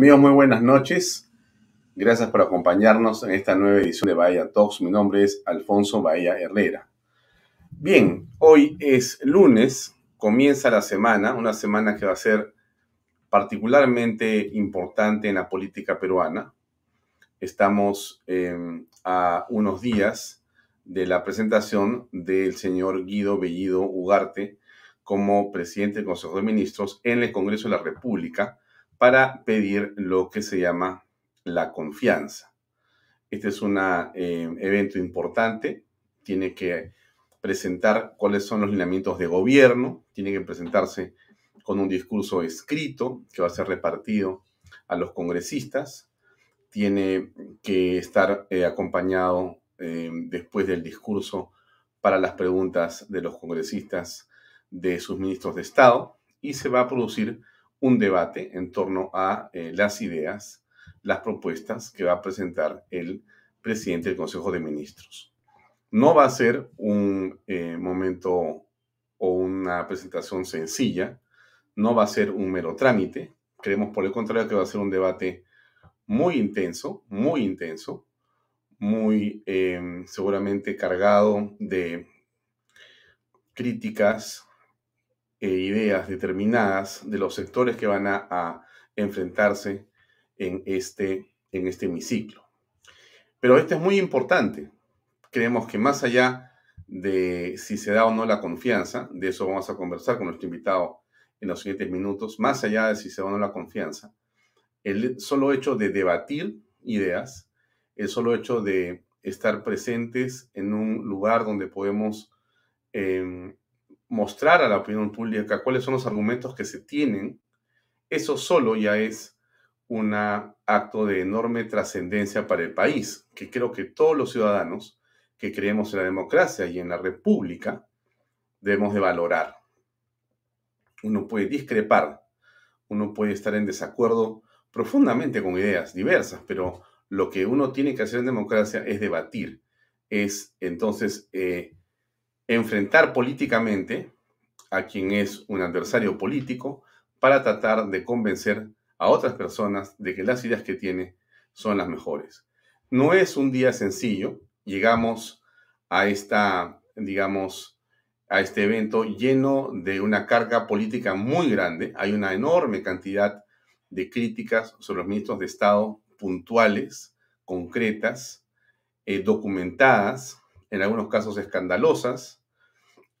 Amigos, muy buenas noches. Gracias por acompañarnos en esta nueva edición de Bahía Talks. Mi nombre es Alfonso Bahía Herrera. Bien, hoy es lunes, comienza la semana, una semana que va a ser particularmente importante en la política peruana. Estamos em, a unos días de la presentación del señor Guido Bellido Ugarte como presidente del Consejo de Ministros en el Congreso de la República para pedir lo que se llama la confianza. Este es un eh, evento importante, tiene que presentar cuáles son los lineamientos de gobierno, tiene que presentarse con un discurso escrito que va a ser repartido a los congresistas, tiene que estar eh, acompañado eh, después del discurso para las preguntas de los congresistas de sus ministros de Estado y se va a producir un debate en torno a eh, las ideas, las propuestas que va a presentar el presidente del Consejo de Ministros. No va a ser un eh, momento o una presentación sencilla, no va a ser un mero trámite, creemos por el contrario que va a ser un debate muy intenso, muy intenso, muy em, seguramente cargado de críticas, e ideas determinadas de los sectores que van a, enfrentarse en este, en este hemiciclo. Pero este es muy importante. Creemos que más allá de si se da o no la confianza, de eso vamos a conversar con nuestro invitado en los siguientes minutos, más allá de si se da o no la confianza, el solo hecho de debatir ideas, el solo hecho de estar presentes en un lugar donde podemos em, mostrar a la opinión pública cuáles son los argumentos que se tienen, eso solo ya es un acto de enorme trascendencia para el país, que creo que todos los ciudadanos que creemos en la democracia y en la república debemos de valorar. Uno puede discrepar, uno puede estar en desacuerdo profundamente con ideas diversas, pero lo que uno tiene que hacer en democracia es debatir, es entonces eh, enfrentar políticamente a quien es un adversario político para tratar de convencer a otras personas de que las ideas que tiene son las mejores. No es un día sencillo, llegamos a esta, digamos, a este evento lleno de una carga política muy grande, hay una enorme cantidad de críticas sobre los ministros de Estado puntuales, concretas, eh, documentadas, en algunos casos escandalosas,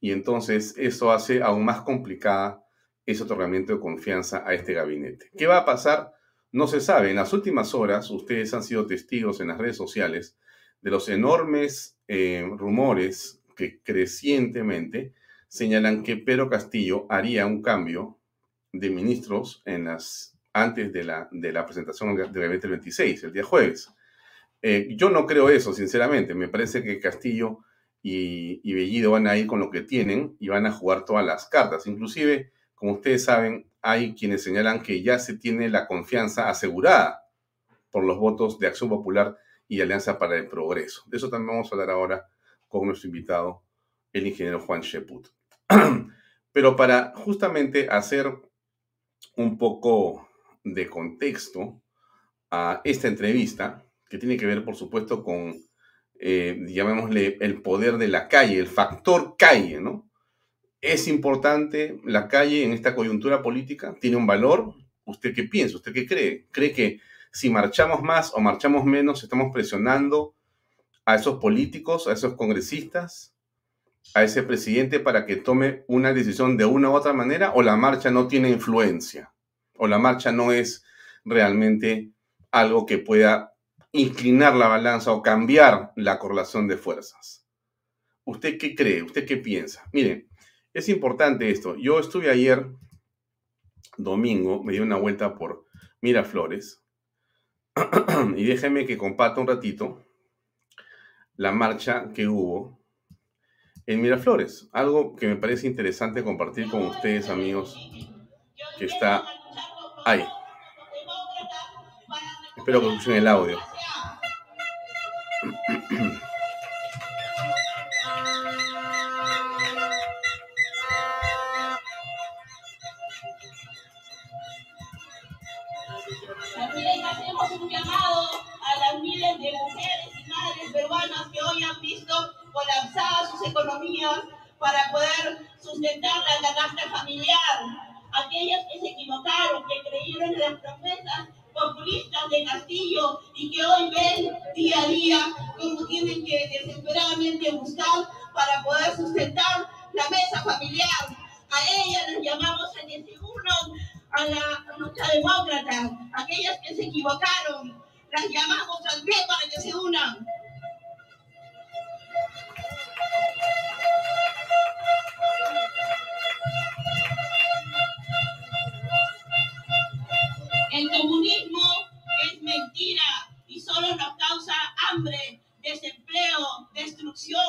y entonces eso hace aún más complicada ese otorgamiento de confianza a este gabinete. ¿Qué va a pasar? No se sabe. En las últimas horas, ustedes han sido testigos en las redes sociales de los enormes eh, rumores que crecientemente señalan que Pedro Castillo haría un cambio de ministros en las, antes de la, de la presentación del gabinete 26, el día jueves. Eh, yo no creo eso, sinceramente. Me parece que Castillo y, Bellido van a ir con lo que tienen y van a jugar todas las cartas. Inclusive, como ustedes saben, hay quienes señalan que ya se tiene la confianza asegurada por los votos de Acción Popular y Alianza para el Progreso. De eso también vamos a hablar ahora con nuestro invitado, el ingeniero Juan Sheput. Pero para justamente hacer un poco de contexto a esta entrevista, que tiene que ver, por supuesto, con eh, llamémosle, el poder de la calle, el factor calle, ¿no? ¿Es importante la calle en esta coyuntura política? ¿Tiene un valor? ¿Usted qué piensa? ¿Usted qué cree? ¿Cree que si marchamos más o marchamos menos estamos presionando a esos políticos, a esos congresistas, a ese presidente para que tome una decisión de una u otra manera o la marcha no tiene influencia o la marcha no es realmente algo que pueda inclinar la balanza o cambiar la correlación de fuerzas. ¿Usted qué cree? ¿Usted qué piensa? Miren, es importante esto. Yo estuve ayer, domingo, me di una vuelta por Miraflores y déjeme que comparta un ratito la marcha que hubo en Miraflores. Algo que me parece interesante compartir con ustedes, amigos, que está ahí. Espero que escuchen el audio. También hacemos un llamado a las miles de mujeres y madres peruanas que hoy han visto colapsadas sus economías para poder sustentar la canasta familiar. Aquellas que se equivocaron, que creyeron en las promesas Castillo y que hoy ven día a día cómo tienen que desesperadamente buscar para poder sustentar la mesa familiar. A ellas les llamamos a que se unan a la lucha demócrata, aquellas que se equivocaron, las llamamos al pie para que se unan. Solo nos causa hambre, desempleo, destrucción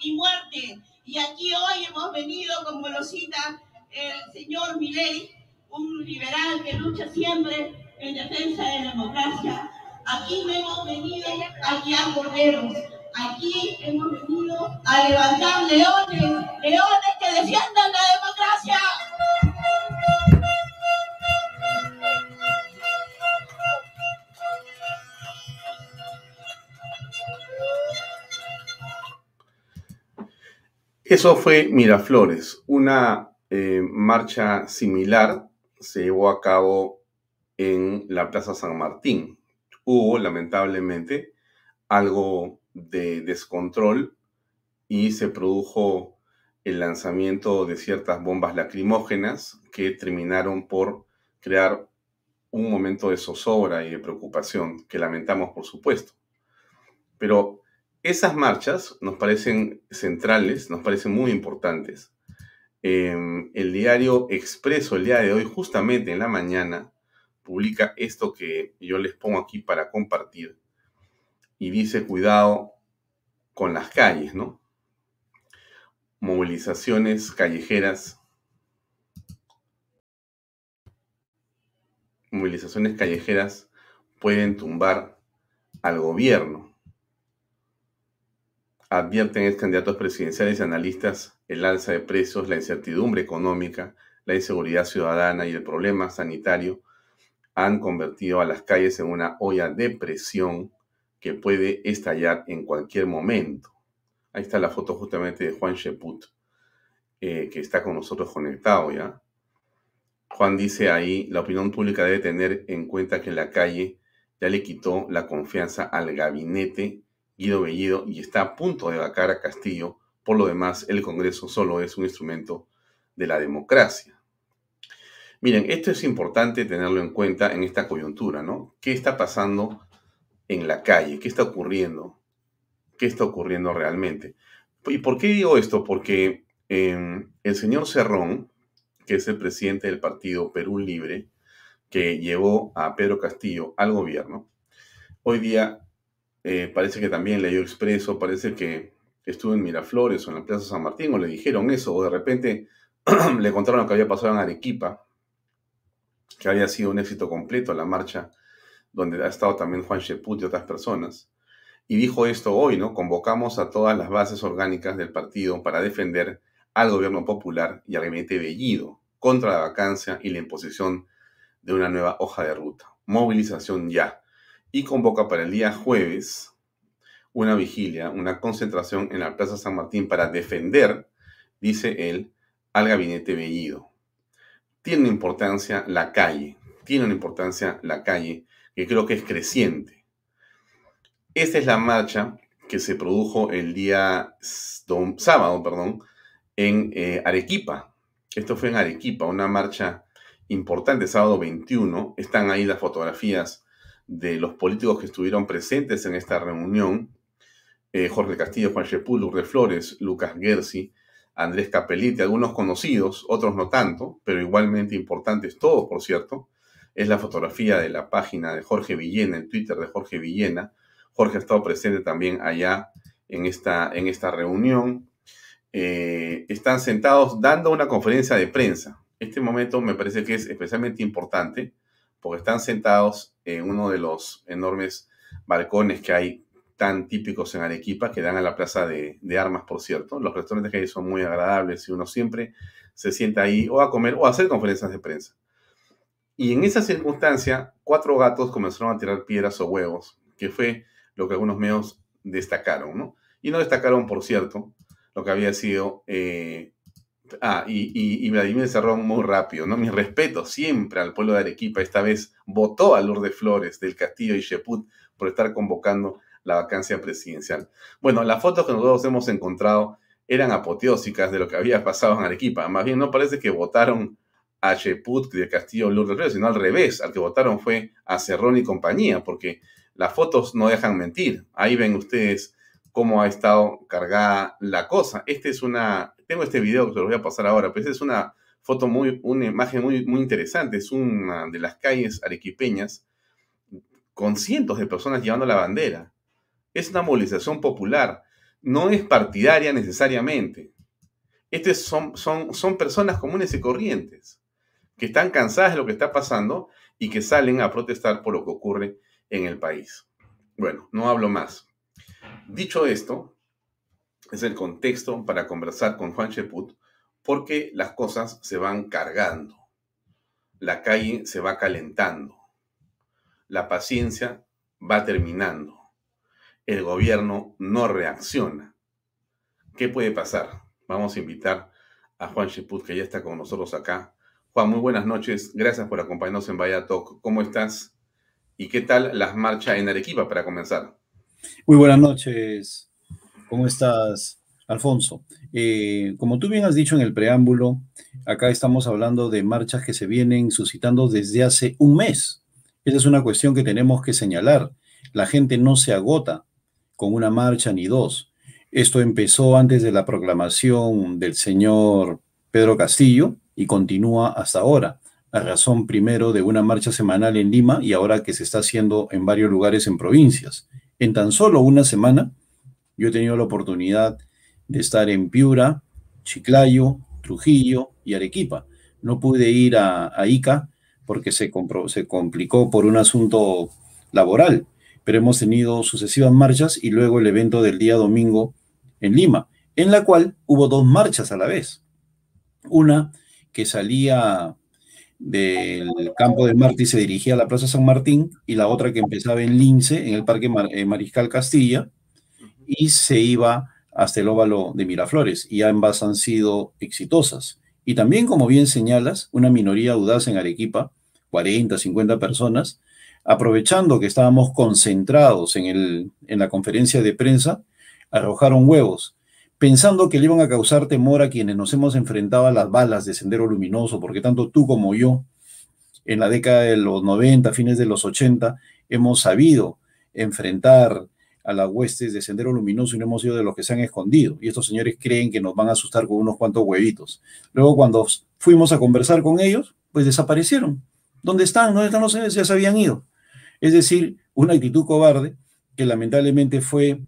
y muerte. Y aquí hoy hemos venido, como lo cita el señor Milei, un liberal que lucha siempre en defensa de la democracia. Aquí no hemos venido a guiar borderos. Aquí hemos venido a levantar leones, leones que defiendan la democracia. Eso fue Miraflores, una eh, marcha similar se llevó a cabo en la Plaza San Martín. Hubo, lamentablemente, algo de descontrol y se produjo el lanzamiento de ciertas bombas lacrimógenas que terminaron por crear un momento de zozobra y de preocupación que lamentamos, por supuesto. Pero esas marchas nos parecen centrales, nos parecen muy importantes Em, el diario Expreso, el día de hoy, justamente en la mañana, publica esto que yo les pongo aquí para compartir. Y dice, cuidado con las calles, ¿no? Movilizaciones callejeras. Movilizaciones callejeras pueden tumbar al gobierno advierten ex candidatos presidenciales y analistas el alza de precios, la incertidumbre económica, la inseguridad ciudadana y el problema sanitario han convertido a las calles en una olla de presión que puede estallar en cualquier momento. Ahí está la foto justamente de Juan Sheput, eh, que está con nosotros conectado ya. Juan dice ahí, la opinión pública debe tener en cuenta que la calle ya le quitó la confianza al gabinete Guido Bellido y está a punto de vacar a Castillo. Por lo demás, el Congreso solo es un instrumento de la democracia. Miren, esto es importante tenerlo en cuenta en esta coyuntura, ¿no? ¿Qué está pasando en la calle? ¿Qué está ocurriendo? ¿Qué está ocurriendo realmente? ¿Y por qué digo esto? Porque em, el señor Cerrón, que es el presidente del partido Perú Libre, que llevó a Pedro Castillo al gobierno, hoy día eh, parece que también leyó expreso, parece que estuvo en Miraflores o en la Plaza San Martín, o le dijeron eso, o de repente le contaron lo que había pasado en Arequipa, que había sido un éxito completo la marcha, donde ha estado también Juan Sheput y otras personas. Y dijo esto hoy, ¿no? Convocamos a todas las bases orgánicas del partido para defender al gobierno popular y al gabinete Bellido contra la vacancia y la imposición de una nueva hoja de ruta. Movilización ya y convoca para el día jueves una vigilia, una concentración en la Plaza San Martín para defender, dice él, al gabinete Bellido. Tiene importancia la calle, tiene una importancia la calle que creo que es creciente. Esta es la marcha que se produjo el día sábado, perdón, en eh, Arequipa. Esto fue en Arequipa, una marcha importante, sábado 21. Están ahí las fotografías de los políticos que estuvieron presentes en esta reunión, eh, Jorge Castillo, Juan Chepul, Lourdes Flores, Lucas Gersi, Andrés Capelite, algunos conocidos, otros no tanto, pero igualmente importantes todos, por cierto, es la fotografía de la página de Jorge Villena, el Twitter de Jorge Villena. Jorge ha estado presente también allá en esta, en esta reunión. Eh, están sentados dando una conferencia de prensa. Este momento me parece que es especialmente importante porque están sentados en uno de los enormes balcones que hay tan típicos en Arequipa, que dan a la plaza de, armas, por cierto. Los restaurantes que hay son muy agradables y uno siempre se sienta ahí o a comer o a hacer conferencias de prensa. Y en esa circunstancia, cuatro gatos comenzaron a tirar piedras o huevos, que fue lo que algunos medios destacaron, ¿no? Y no destacaron, por cierto, lo que había sido... Eh, ah, y, y, Vladimir cerró muy rápido, ¿no? Mi respeto siempre al pueblo de Arequipa. Esta vez votó a Lourdes Flores del Castillo y Sheput por estar convocando la vacancia presidencial. Bueno, las fotos que nosotros hemos encontrado eran apoteósicas de lo que había pasado en Arequipa. Más bien no parece que votaron a Sheput de Castillo Lourdes Flores, sino al revés. Al que votaron fue a Cerrón y compañía, porque las fotos no dejan mentir. Ahí ven ustedes cómo ha estado cargada la cosa. Este es una, tengo este video que se lo voy a pasar ahora, esta es una foto muy, una imagen muy, muy interesante. Es una de las calles arequipeñas con cientos de personas llevando la bandera. Es una movilización popular, no es partidaria necesariamente. Estas son, son, son personas comunes y corrientes que están cansadas de lo que está pasando y que salen a protestar por lo que ocurre en el país. Bueno, no hablo más. Dicho esto, es el contexto para conversar con Juan Cheput porque las cosas se van cargando. La calle se va calentando. La paciencia va terminando. El gobierno no reacciona. ¿Qué puede pasar? Vamos a invitar a Juan Cheput, que ya está con nosotros acá. Juan, muy buenas noches. Gracias por acompañarnos en Vaya Talk. ¿Cómo estás? ¿Y qué tal las marchas en Arequipa para comenzar? Muy buenas noches. ¿Cómo estás, Alfonso? Eh, como tú bien has dicho en el preámbulo, acá estamos hablando de marchas que se vienen suscitando desde hace un mes. Esa es una cuestión que tenemos que señalar. La gente no se agota con una marcha ni dos. Esto empezó antes de la proclamación del señor Pedro Castillo y continúa hasta ahora a razón primero de una marcha semanal en Lima y ahora que se está haciendo en varios lugares en provincias. En tan solo una semana, yo he tenido la oportunidad de estar en Piura, Chiclayo, Trujillo y Arequipa. No pude ir a, Ica porque se, complicó por un asunto laboral, pero hemos tenido sucesivas marchas y luego el evento del día domingo en Lima, en la cual hubo dos marchas a la vez. Una que salía del campo de Marte y se dirigía a la Plaza San Martín, y la otra que empezaba en Lince, en el Parque eh, Mariscal Castilla, y se iba hasta el óvalo de Miraflores, y ambas han sido exitosas. Y también, como bien señalas, una minoría audaz en Arequipa, 40, 50 personas, aprovechando que estábamos concentrados en, el, en la conferencia de prensa, arrojaron huevos pensando que le iban a causar temor a quienes nos hemos enfrentado a las balas de Sendero Luminoso, porque tanto tú como yo, en la década de los 90, fines de los 80, hemos sabido enfrentar a las huestes de Sendero Luminoso y no hemos sido de los que se han escondido. Y estos señores creen que nos van a asustar con unos cuantos huevitos. Luego, cuando fuimos a conversar con ellos, pues desaparecieron. ¿Dónde están? ¿Dónde están? No sé, ya se habían ido. Es decir, una actitud cobarde que lamentablemente fue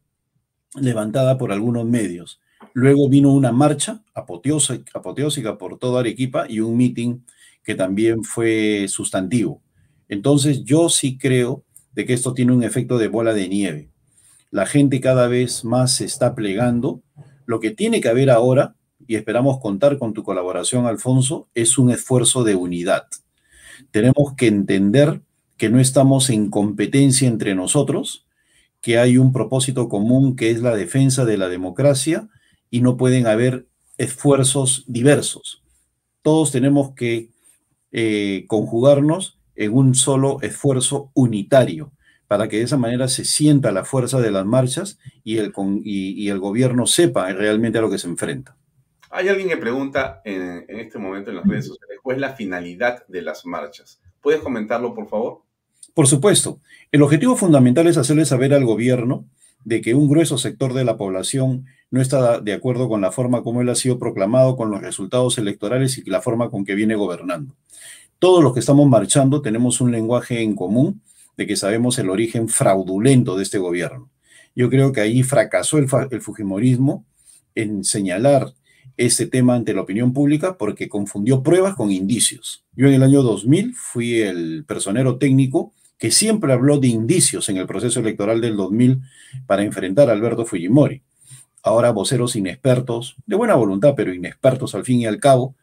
levantada por algunos medios. Luego vino una marcha apoteósica por toda Arequipa y un meeting que también fue sustantivo. Entonces yo sí creo de que esto tiene un efecto de bola de nieve. La gente cada vez más se está plegando. Lo que tiene que haber ahora, y esperamos contar con tu colaboración, Alfonso, es un esfuerzo de unidad. Tenemos que entender que no estamos en competencia entre nosotros, que hay un propósito común que es la defensa de la democracia y no pueden haber esfuerzos diversos. Todos tenemos que eh, conjugarnos en un solo esfuerzo unitario para que de esa manera se sienta la fuerza de las marchas y el, y, el gobierno sepa realmente a lo que se enfrenta. Hay alguien que pregunta en, en este momento en las redes sociales, ¿cuál es la finalidad de las marchas? ¿Puedes comentarlo, por favor? Por supuesto. El objetivo fundamental es hacerle saber al gobierno de que un grueso sector de la población no está de acuerdo con la forma como él ha sido proclamado, con los resultados electorales y la forma con que viene gobernando. Todos los que estamos marchando tenemos un lenguaje en común de que sabemos el origen fraudulento de este gobierno. Yo creo que ahí fracasó el, Fujimorismo en señalar este tema ante la opinión pública porque confundió pruebas con indicios. Yo en el año 2000 fui el personero técnico que siempre habló de indicios en el proceso electoral del 2000 para enfrentar a Alberto Fujimori ahora voceros inexpertos, de buena voluntad, pero inexpertos al fin y al cabo,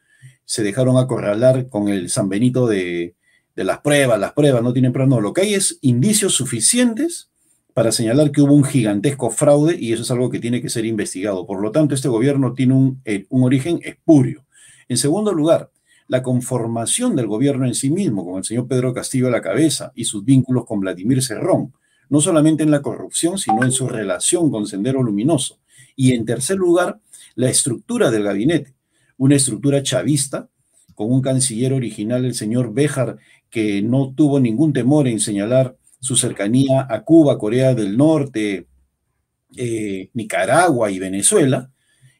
se dejaron acorralar con el San Benito de, las pruebas, las pruebas no tienen pruebas, no, lo que hay es indicios suficientes para señalar que hubo un gigantesco fraude y eso es algo que tiene que ser investigado. Por lo tanto, este gobierno tiene un, eh, un origen espurio. En segundo lugar, la conformación del gobierno en sí mismo, con el señor Pedro Castillo a la cabeza y sus vínculos con Vladimir Cerrón, no solamente en la corrupción, sino en su relación con Sendero Luminoso. Y en tercer lugar, la estructura del gabinete, una estructura chavista, con un canciller original, el señor Béjar, que no tuvo ningún temor en señalar su cercanía a Cuba, Corea del Norte, eh, Nicaragua y Venezuela,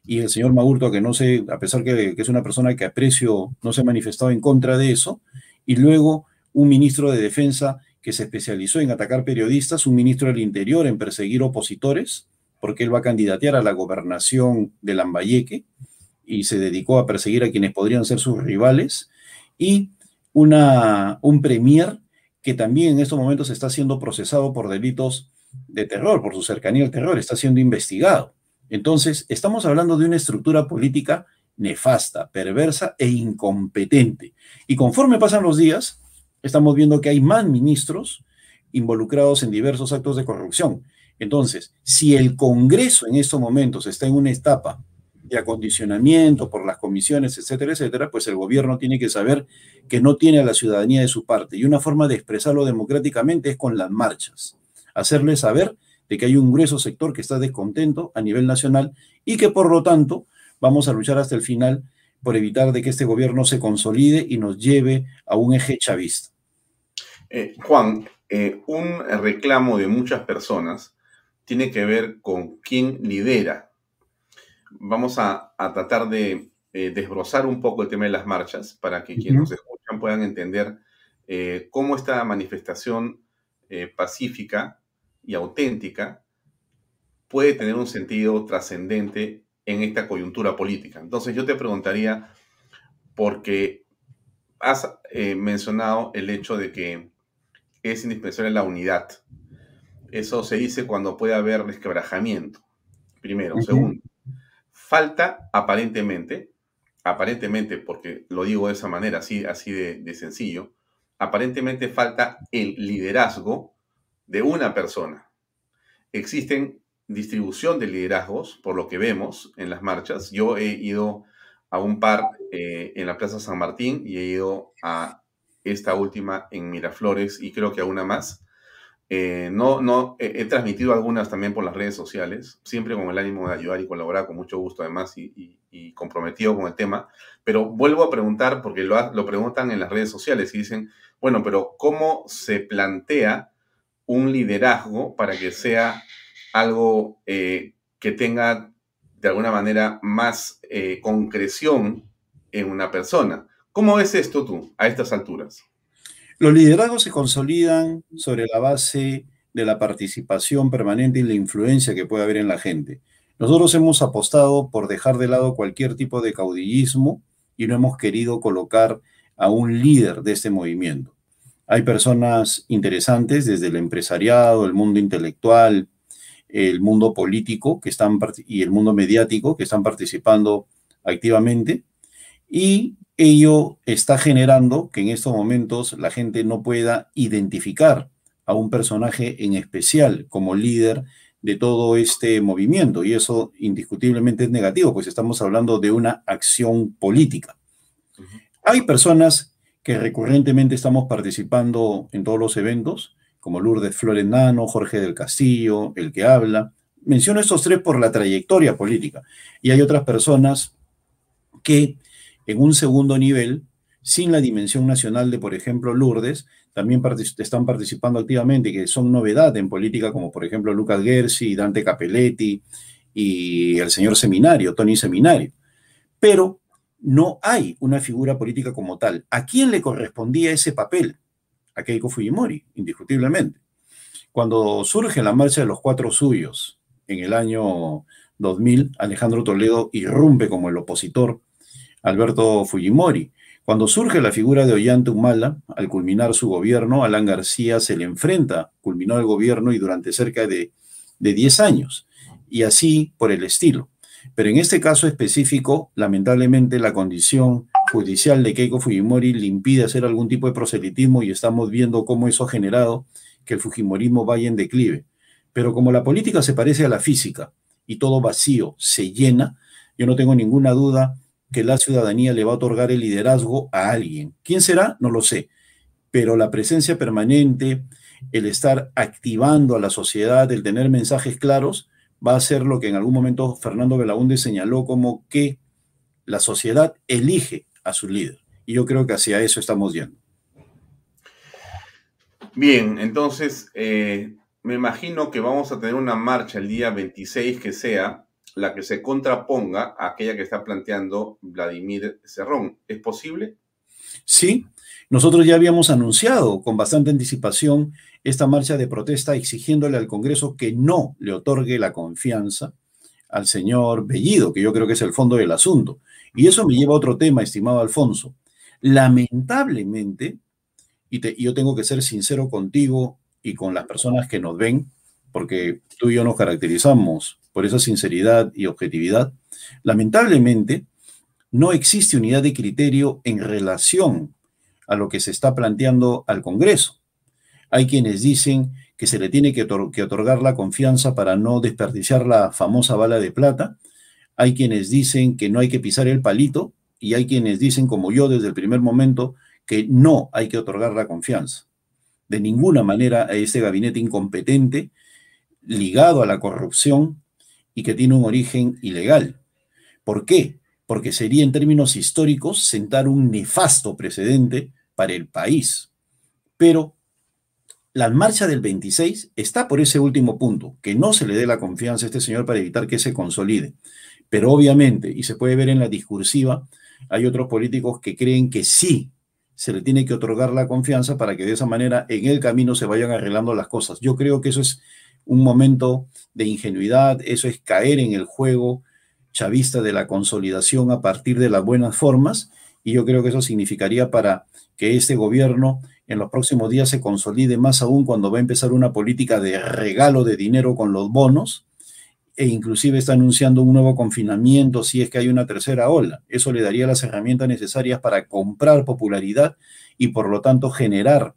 y el señor Maurto, que no sé, a pesar que, que, es una persona que aprecio, no se ha manifestado en contra de eso, y luego un ministro de Defensa que se especializó en atacar periodistas, un ministro del Interior en perseguir opositores, porque él va a candidatear a la gobernación de Lambayeque y se dedicó a perseguir a quienes podrían ser sus rivales, y una, un premier que también en estos momentos está siendo procesado por delitos de terror, por su cercanía al terror, está siendo investigado. Entonces, estamos hablando de una estructura política nefasta, perversa e incompetente. Y conforme pasan los días, estamos viendo que hay más ministros involucrados en diversos actos de corrupción. Entonces, si el Congreso en estos momentos está en una etapa de acondicionamiento por las comisiones, etcétera, etcétera, pues el gobierno tiene que saber que no tiene a la ciudadanía de su parte. Y una forma de expresarlo democráticamente es con las marchas. Hacerle saber de que hay un grueso sector que está descontento a nivel nacional y que por lo tanto vamos a luchar hasta el final por evitar de que este gobierno se consolide y nos lleve a un eje chavista. Eh, Juan, eh, un reclamo de muchas personas tiene que ver con quién lidera vamos a, tratar de eh, desbrozar un poco el tema de las marchas para que quienes nos escuchan puedan entender eh, cómo esta manifestación eh, pacífica y auténtica puede tener un sentido trascendente en esta coyuntura política. Entonces yo te preguntaría, porque has mencionado el hecho de que es indispensable la unidad. Eso se dice cuando puede haber resquebrajamiento, primero. Segundo, falta aparentemente, aparentemente, porque lo digo de esa manera, así, así de, sencillo, aparentemente falta el liderazgo de una persona. Existen distribución de liderazgos, por lo que vemos en las marchas. Yo he ido a un par eh, en la Plaza San Martín y he ido a esta última en Miraflores y creo que a una más. Eh, no, no, he, transmitido algunas también por las redes sociales, siempre con el ánimo de ayudar y colaborar con mucho gusto además y, comprometido con el tema. Pero vuelvo a preguntar, porque lo, lo, preguntan en las redes sociales y dicen, bueno, pero ¿cómo se plantea un liderazgo para que sea algo eh, que tenga de alguna manera más eh, concreción en una persona? ¿Cómo ves esto tú a estas alturas? Los liderazgos se consolidan sobre la base de la participación permanente y la influencia que puede haber en la gente. Nosotros hemos apostado por dejar de lado cualquier tipo de caudillismo y no hemos querido colocar a un líder de este movimiento. Hay personas interesantes desde el empresariado, el mundo intelectual, el mundo político que están, y el mundo mediático que están participando activamente y ello está generando que en estos momentos la gente no pueda identificar a un personaje en especial como líder de todo este movimiento y eso indiscutiblemente es negativo, pues estamos hablando de una acción política. Hay personas que recurrentemente estamos participando en todos los eventos, como Lourdes Flores Nano, Jorge del Castillo, el que habla. Menciono estos tres por la trayectoria política. Y hay otras personas que en un segundo nivel, sin la dimensión nacional de, por ejemplo, Lourdes, también están participando activamente, que son novedad en política, como por ejemplo Lucas Gersi, Dante Capelletti y el señor Seminario, Tony Seminario. Pero no hay una figura política como tal. ¿A quién le correspondía ese papel? A Keiko Fujimori, indiscutiblemente. Cuando surge la marcha de los cuatro suyos en el año 2000, Alejandro Toledo irrumpe como el opositor Alberto Fujimori. Cuando surge la figura de Ollanta Humala, al culminar su gobierno, Alan García se le enfrenta, culminó el gobierno y durante cerca de, de 10 años, y así por el estilo. Pero en este caso específico, lamentablemente la condición judicial de Keiko Fujimori le impide hacer algún tipo de proselitismo y estamos viendo cómo eso ha generado que el Fujimorismo vaya en declive. Pero como la política se parece a la física y todo vacío se llena, yo no tengo ninguna duda que la ciudadanía le va a otorgar el liderazgo a alguien. ¿Quién será? No lo sé. Pero la presencia permanente, el estar activando a la sociedad, el tener mensajes claros, va a ser lo que en algún momento Fernando Belaúnde señaló como que la sociedad elige a su líder. Y yo creo que hacia eso estamos yendo. Bien, entonces eh, me imagino que vamos a tener una marcha el día 26 que sea la que se contraponga a aquella que está planteando Vladimir Cerrón. ¿Es posible? Sí, nosotros ya habíamos anunciado con bastante anticipación esta marcha de protesta exigiéndole al Congreso que no le otorgue la confianza al señor Bellido, que yo creo que es el fondo del asunto. Y eso me lleva a otro tema, estimado Alfonso. Lamentablemente, y, yo tengo que ser sincero contigo y con las personas que nos ven, porque tú y yo nos caracterizamos por esa sinceridad y objetividad, lamentablemente no existe unidad de criterio en relación a lo que se está planteando al Congreso. Hay quienes dicen que se le tiene que, otorgar la confianza para no desperdiciar la famosa bala de plata. Hay quienes dicen que no hay que pisar el palito y hay quienes dicen, como yo desde el primer momento, que no hay que otorgar la confianza. De ninguna manera a este gabinete incompetente, ligado a la corrupción y que tiene un origen ilegal. ¿Por qué? Porque sería en términos históricos sentar un nefasto precedente para el país. Pero la marcha del 26 está por ese último punto, que no se le dé la confianza a este señor para evitar que se consolide. Pero obviamente, y se puede ver en la discursiva, hay otros políticos que creen que sí se le tiene que otorgar la confianza para que de esa manera en el camino se vayan arreglando las cosas. Yo creo que eso es un momento de ingenuidad, eso es caer en el juego chavista de la consolidación a partir de las buenas formas, y yo creo que eso significaría para que este gobierno en los próximos días se consolide más aún cuando va a empezar una política de regalo de dinero con los bonos, e inclusive está anunciando un nuevo confinamiento si es que hay una tercera ola. Eso le daría las herramientas necesarias para comprar popularidad y por lo tanto generar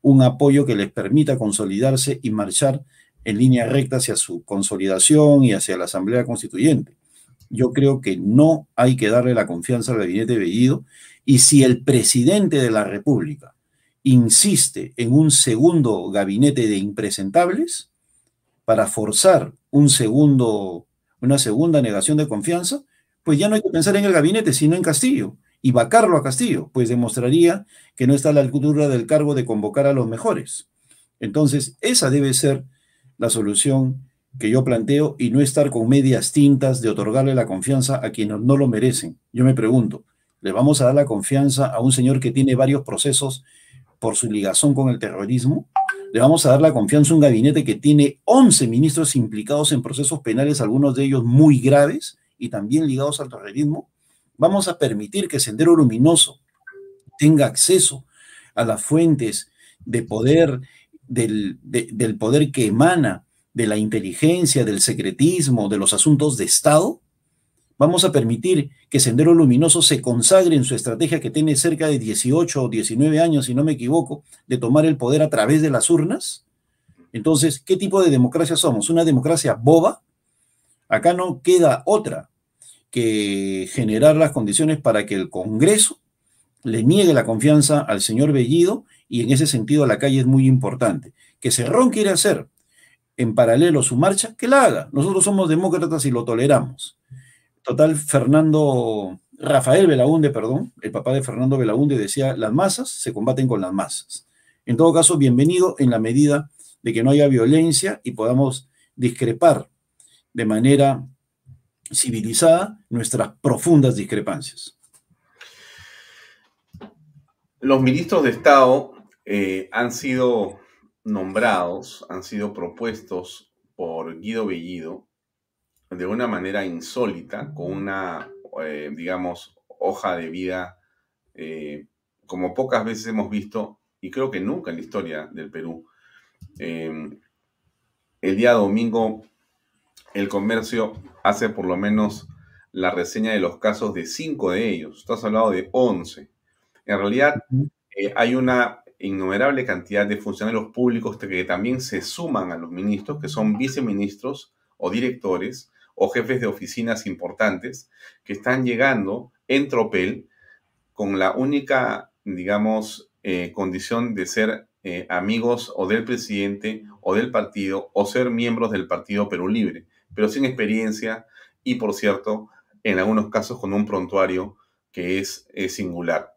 un apoyo que les permita consolidarse y marchar en línea recta hacia su consolidación y hacia la Asamblea Constituyente. Yo creo que no hay que darle la confianza al gabinete Bellido y si el presidente de la República insiste en un segundo gabinete de impresentables para forzar un segundo, una segunda negación de confianza, pues ya no hay que pensar en el gabinete, sino en Castillo. Y vacarlo a Castillo, pues demostraría que no está a la altura del cargo de convocar a los mejores. Entonces, esa debe ser la solución que yo planteo y no estar con medias tintas de otorgarle la confianza a quienes no lo merecen. Yo me pregunto, ¿le vamos a dar la confianza a un señor que tiene varios procesos por su ligación con el terrorismo? le vamos a dar la confianza a un gabinete que tiene 11 ministros implicados en procesos penales, algunos de ellos muy graves y también ligados al terrorismo. Vamos a permitir que Sendero Luminoso tenga acceso a las fuentes de poder, del, poder que emana de la inteligencia, del secretismo, de los asuntos de Estado. Vamos a permitir que Sendero Luminoso se consagre en su estrategia que tiene cerca de 18 o 19 años, si no me equivoco, de tomar el poder a través de las urnas. Entonces, ¿qué tipo de democracia somos? ¿Una democracia boba? Acá no queda otra que generar las condiciones para que el Congreso le niegue la confianza al señor Bellido y en ese sentido la calle es muy importante. Que Cerrón quiere hacer en paralelo su marcha, que la haga. Nosotros somos demócratas y lo toleramos. Total, Fernando, Rafael Belaunde, perdón, el papá de Fernando Belaunde decía, las masas se combaten con las masas. En todo caso, bienvenido en la medida de que no haya violencia y podamos discrepar de manera civilizada nuestras profundas discrepancias. Los ministros de Estado eh, han sido nombrados, han sido propuestos por Guido Bellido de una manera insólita, con una, eh, digamos, hoja de vida eh, como pocas veces hemos visto, y creo que nunca en la historia del Perú. El día domingo, el comercio hace por lo menos la reseña de los casos de cinco de ellos. Tú has hablado de once. En realidad, eh, hay una innumerable cantidad de funcionarios públicos que también se suman a los ministros, que son viceministros o directores o jefes de oficinas importantes, que están llegando en tropel con la única, digamos, eh, condición de ser eh, amigos o del presidente o del partido o ser miembros del partido Perú Libre, pero sin experiencia y, por cierto, en algunos casos con un prontuario que es singular.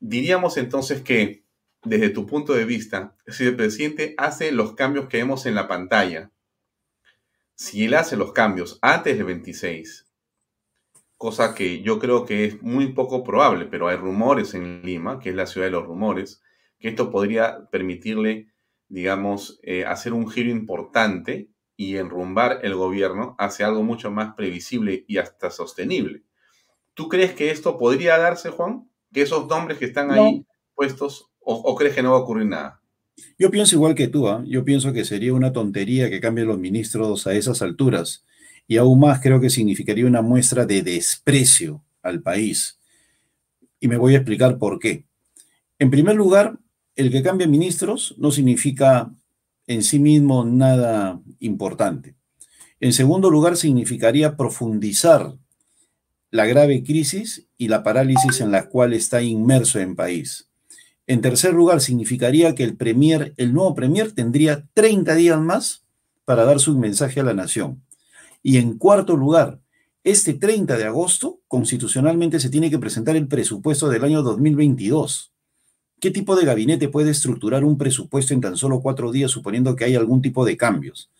Diríamos entonces que, desde tu punto de vista, si el presidente hace los cambios que vemos en la pantalla, si él hace los cambios antes del 26, cosa que yo creo que es muy poco probable, pero hay rumores en Lima, que es la ciudad de los rumores, que esto podría permitirle, digamos, eh, hacer un giro importante y enrumbar el gobierno hacia algo mucho más previsible y hasta sostenible. ¿Tú crees que esto podría darse, Juan? ¿Que esos nombres que están ahí puestos, o, crees que no va a ocurrir nada? Yo pienso igual que tú, ¿ah? yo pienso que sería una tontería que cambien los ministros a esas alturas. Y aún más creo que significaría una muestra de desprecio al país. Y me voy a explicar por qué. En primer lugar, el que cambie ministros no significa en sí mismo nada importante. En segundo lugar, significaría profundizar la grave crisis y la parálisis en la cual está inmerso el país. En tercer lugar, significaría que el premier, el nuevo premier tendría 30 días más para dar su mensaje a la nación. Y en cuarto lugar, este 30 de agosto, constitucionalmente se tiene que presentar el presupuesto del año 2022. ¿Qué tipo de gabinete puede estructurar un presupuesto en tan solo cuatro días suponiendo que hay algún tipo de cambios?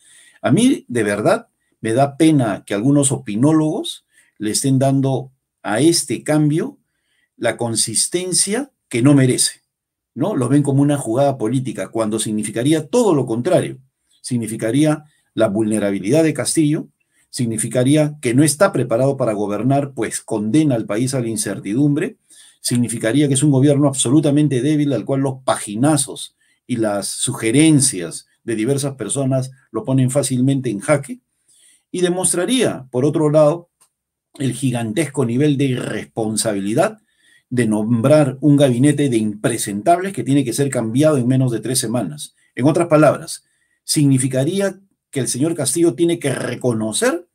A mí, de verdad, me da pena que algunos opinólogos le estén dando a este cambio la consistencia que no merece, ¿no? Lo ven como una jugada política, cuando significaría todo lo contrario. Significaría la vulnerabilidad de Castillo, significaría que no está preparado para gobernar, pues condena al país a la incertidumbre, significaría que es un gobierno absolutamente débil al cual los paginazos y las sugerencias de diversas personas lo ponen fácilmente en jaque, y demostraría, por otro lado, el gigantesco nivel de irresponsabilidad de nombrar un gabinete de impresentables que tiene que ser cambiado en menos de tres semanas. En otras palabras, significaría que el señor Castillo tiene que reconocer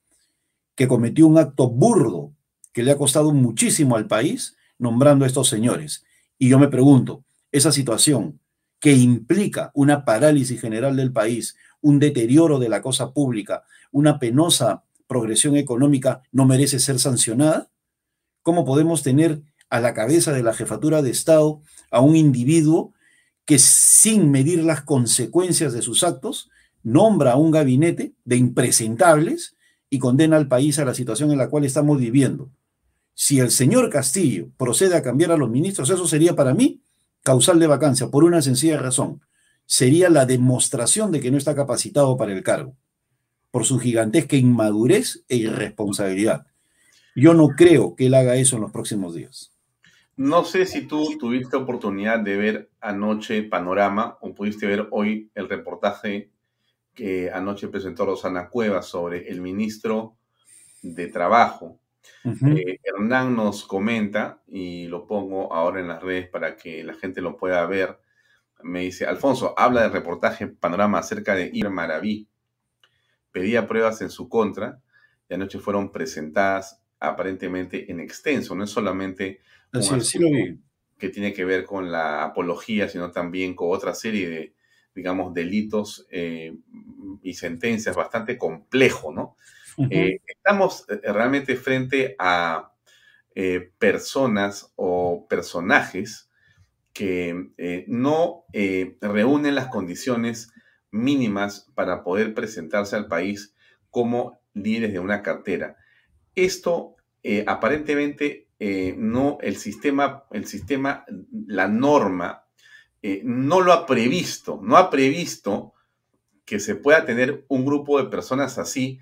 que cometió un acto burdo que le ha costado muchísimo al país nombrando a estos señores. Y yo me pregunto, esa situación que implica una parálisis general del país, un deterioro de la cosa pública, una penosa progresión económica, ¿no merece ser sancionada? ¿Cómo podemos tener a la cabeza de la jefatura de Estado a un individuo que sin medir las consecuencias de sus actos, nombra a un gabinete de impresentables y condena al país a la situación en la cual estamos viviendo? si el señor Castillo procede a cambiar a los ministros, eso sería para mí causal de vacancia, por una sencilla razón. Sería la demostración de que no está capacitado para el cargo, por su gigantesca inmadurez e irresponsabilidad. Yo no creo que él haga eso en los próximos días. No sé si tú tuviste oportunidad de ver anoche Panorama o pudiste ver hoy el reportaje que anoche presentó Rosana Cuevas sobre el ministro de Trabajo, eh, Hernán nos comenta, y lo pongo ahora en las redes para que la gente lo pueda ver. Me dice, Alfonso, habla del reportaje Panorama acerca de Irma Maraví. Pedía pruebas en su contra y anoche fueron presentadas aparentemente en extenso. No es solamente que tiene que ver con la apología, sino también con otra serie de, digamos, delitos eh, y sentencias bastante complejo, ¿no? Eh, estamos eh, realmente frente a eh, personas o personajes que no reúnen las condiciones mínimas para poder presentarse al país como líderes de una cartera. Esto aparentemente no, el sistema, el sistema, la norma, no lo ha previsto, no ha previsto que se pueda tener un grupo de personas así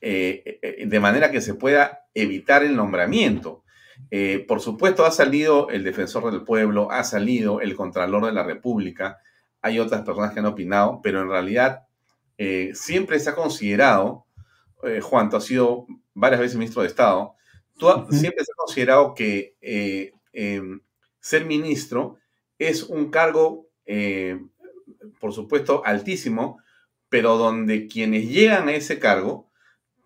eh, eh, de manera que se pueda evitar el nombramiento. Eh, por supuesto, ha salido el defensor del pueblo, ha salido el contralor de la República, hay otras personas que han opinado, pero en realidad siempre se ha considerado, Juan, tú sido varias veces ministro de Estado, tú siempre se ha considerado que em, ser ministro es un cargo eh, por supuesto, altísimo, pero donde quienes llegan a ese cargo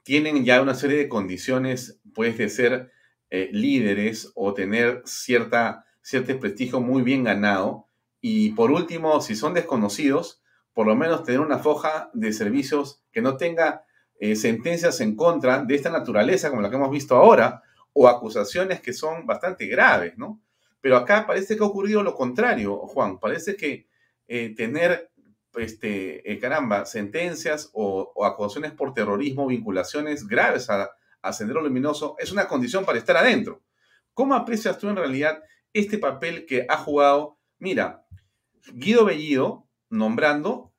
tienen ya una serie de condiciones, pues, de ser eh, líderes o tener cierta, cierto prestigio muy bien ganado. Y por último, si son desconocidos, por lo menos tener una foja de servicios que no tenga eh, sentencias en contra de esta naturaleza, como la que hemos visto ahora, o acusaciones que son bastante graves, ¿no? Pero acá parece que ha ocurrido lo contrario, Juan. Parece que eh, tener, este, eh, caramba, sentencias o, acusaciones por terrorismo, vinculaciones graves a, a Sendero Luminoso, es una condición para estar adentro. ¿Cómo aprecias tú en realidad este papel que ha jugado? Mira, Guido Bellido nombrando,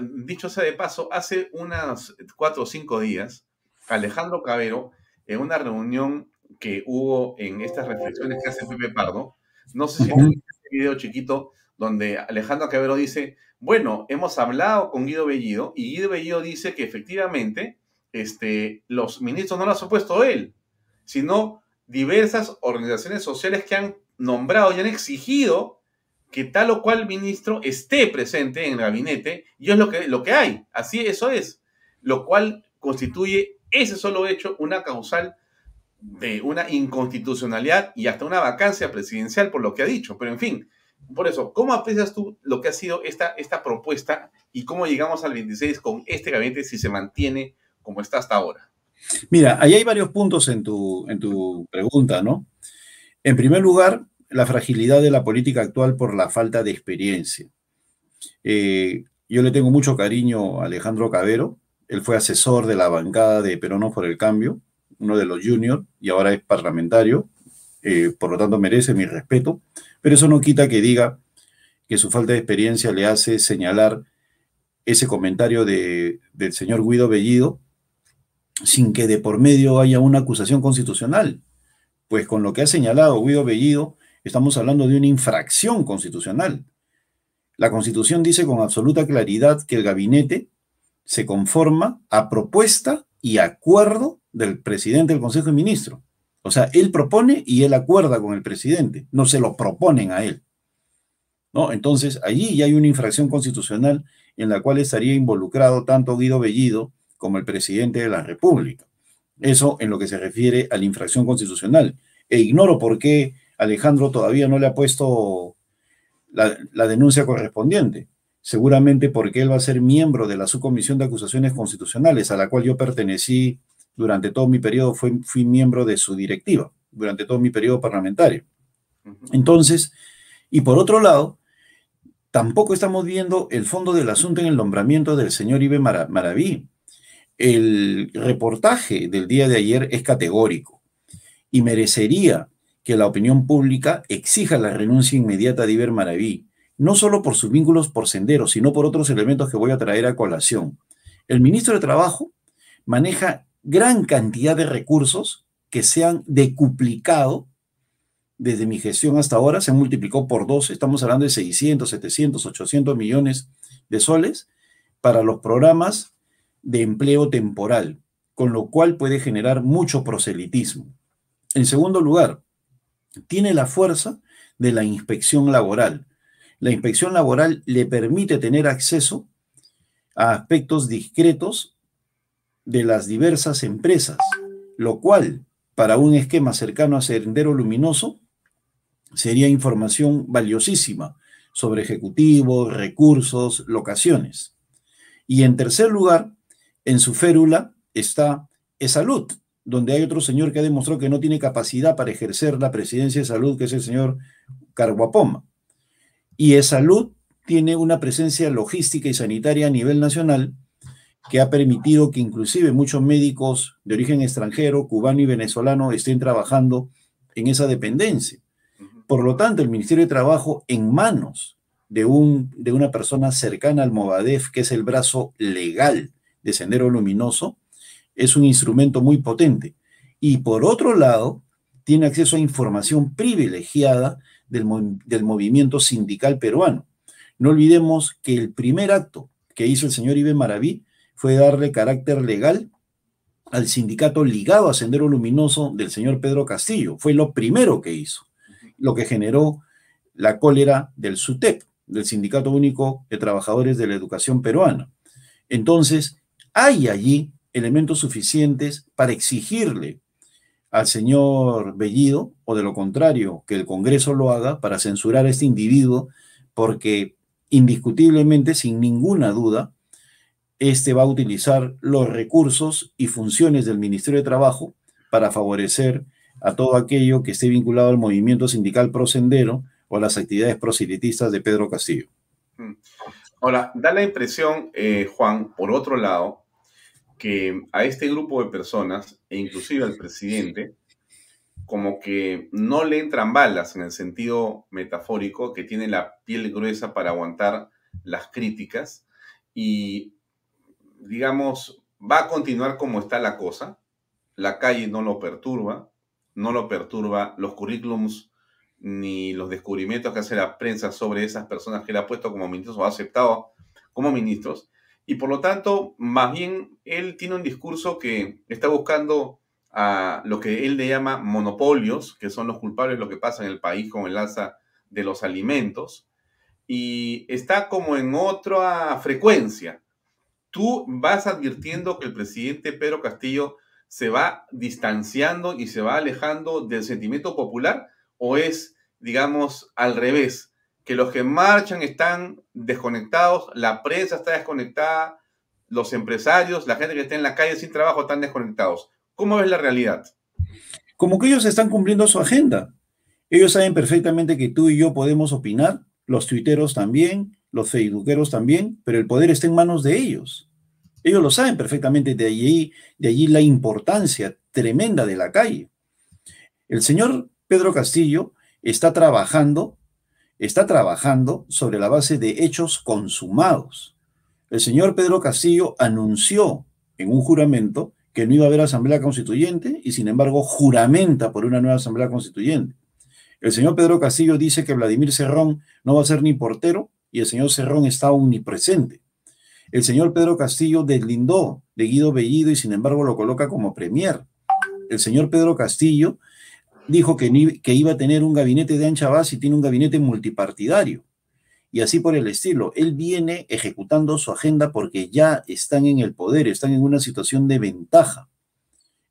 dicho sea de paso, hace unas cuatro o cinco días, Alejandro Cabero, en una reunión que hubo en estas reflexiones que hace Pepe Pardo, no sé si viste este video chiquito donde Alejandro Cabero dice, bueno, hemos hablado con Guido Bellido y Guido Bellido dice que efectivamente este, los ministros no lo ha puesto él, sino diversas organizaciones sociales que han nombrado y han exigido que tal o cual ministro esté presente en el gabinete y es lo que, lo que hay. Así eso es. Lo cual constituye ese solo hecho una causal de una inconstitucionalidad y hasta una vacancia presidencial por lo que ha dicho. Pero en fin, por eso, ¿cómo aprecias tú lo que ha sido esta, esta propuesta y cómo llegamos al 26 con este gabinete si se mantiene como está hasta ahora? Mira, ahí hay varios puntos en tu, en tu pregunta, ¿no? En primer lugar, la fragilidad de la política actual por la falta de experiencia. Eh, yo le tengo mucho cariño a Alejandro Cabero, él fue asesor de la bancada de Peronos por el Cambio, uno de los juniors, y ahora es parlamentario, eh, por lo tanto merece mi respeto, pero eso no quita que diga que su falta de experiencia le hace señalar ese comentario de, del señor Guido Bellido sin que de por medio haya una acusación constitucional. Pues con lo que ha señalado Guido Bellido, Estamos hablando de una infracción constitucional. La Constitución dice con absoluta claridad que el gabinete se conforma a propuesta y acuerdo del presidente del Consejo de Ministros. O sea, él propone y él acuerda con el presidente, no se lo proponen a él. ¿No? Entonces, allí ya hay una infracción constitucional en la cual estaría involucrado tanto Guido Bellido como el presidente de la República. Eso en lo que se refiere a la infracción constitucional. E ignoro por qué Alejandro todavía no le ha puesto la, denuncia correspondiente, seguramente porque él va a ser miembro de la subcomisión de acusaciones constitucionales, a la cual yo pertenecí durante todo mi periodo, fui, fui miembro de su directiva, durante todo mi periodo parlamentario. Entonces, y por otro lado, tampoco estamos viendo el fondo del asunto en el nombramiento del señor Ibe Maraví. El reportaje del día de ayer es categórico y merecería que la opinión pública exija la renuncia inmediata de Iber Maraví, no solo por sus vínculos por Sendero, sino por otros elementos que voy a traer a colación. El ministro de Trabajo maneja gran cantidad de recursos que se han decuplicado desde mi gestión hasta ahora, se han multiplicado por dos, estamos hablando de 600, 700, 800 millones de soles para los programas de empleo temporal, con lo cual puede generar mucho proselitismo. En segundo lugar, tiene la fuerza de la inspección laboral. La inspección laboral le permite tener acceso a aspectos discretos de las diversas empresas, lo cual para un esquema cercano a Sendero Luminoso sería información valiosísima sobre ejecutivos, recursos, locaciones. Y en tercer lugar, en su férula está salud donde hay otro señor que ha demostrado que no tiene capacidad para ejercer la presidencia de salud, que es el señor Carguapoma. Y de salud tiene una presencia logística y sanitaria a nivel nacional que ha permitido que inclusive muchos médicos de origen extranjero, cubano y venezolano, estén trabajando en esa dependencia. Por lo tanto, el Ministerio de Trabajo, en manos de, un, de una persona cercana al Movadef, que es el brazo legal de Sendero Luminoso, es un instrumento muy potente. Y por otro lado, tiene acceso a información privilegiada del, movimiento sindical peruano. No olvidemos que el primer acto que hizo el señor Ibe Maraví fue darle carácter legal al sindicato ligado a Sendero Luminoso del señor Pedro Castillo. Fue lo primero que hizo, lo que generó la cólera del SUTEP, del Sindicato Único de Trabajadores de la Educación Peruana. Entonces, hay allí elementos suficientes para exigirle al señor Bellido, o de lo contrario, que el Congreso lo haga para censurar a este individuo, porque indiscutiblemente, sin ninguna duda, este va a utilizar los recursos y funciones del Ministerio de Trabajo para favorecer a todo aquello que esté vinculado al movimiento sindical prosendero o a las actividades proselitistas de Pedro Castillo. Mm. Ahora, da la impresión, eh, Juan, por otro lado, que a este grupo de personas, e inclusive al presidente, como que no le entran balas en el sentido metafórico, que tiene la piel gruesa para aguantar las críticas y, digamos, va a continuar como está la cosa. La calle no lo perturba, no lo perturba los currículums ni los descubrimientos que hace la prensa sobre esas personas que él ha puesto como ministros o ha aceptado como ministros. Y por lo tanto, más bien, él tiene un discurso que está buscando a lo que él le llama monopolios, que son los culpables de lo que pasa en el país con el alza de los alimentos, y está como en otra frecuencia. Tú vas advirtiendo que el presidente Pedro Castillo se va distanciando y se va alejando del sentimiento popular o es, digamos, al revés, que los que marchan están desconectados, la prensa está desconectada, los empresarios, la gente que está en la calle sin trabajo están desconectados. ¿Cómo ves la realidad? Como que ellos están cumpliendo su agenda. Ellos saben perfectamente que tú y yo podemos opinar, los tuiteros también, los facebookeros también, pero el poder está en manos de ellos. Ellos lo saben perfectamente, de allí, de allí la importancia tremenda de la calle. El señor Pedro Castillo está trabajando, está trabajando sobre la base de hechos consumados. El señor Pedro Castillo anunció en un juramento que no iba a haber asamblea constituyente y sin embargo juramenta por una nueva asamblea constituyente. El señor Pedro Castillo dice que Vladimir Cerrón no va a ser ni portero y el señor Cerrón está omnipresente. El señor Pedro Castillo deslindó de Guido Bellido y sin embargo lo coloca como premier. El señor Pedro Castillo dijo que, que iba a tener un gabinete de ancha base y tiene un gabinete multipartidario. Y así por el estilo. Él viene ejecutando su agenda porque ya están en el poder, están en una situación de ventaja,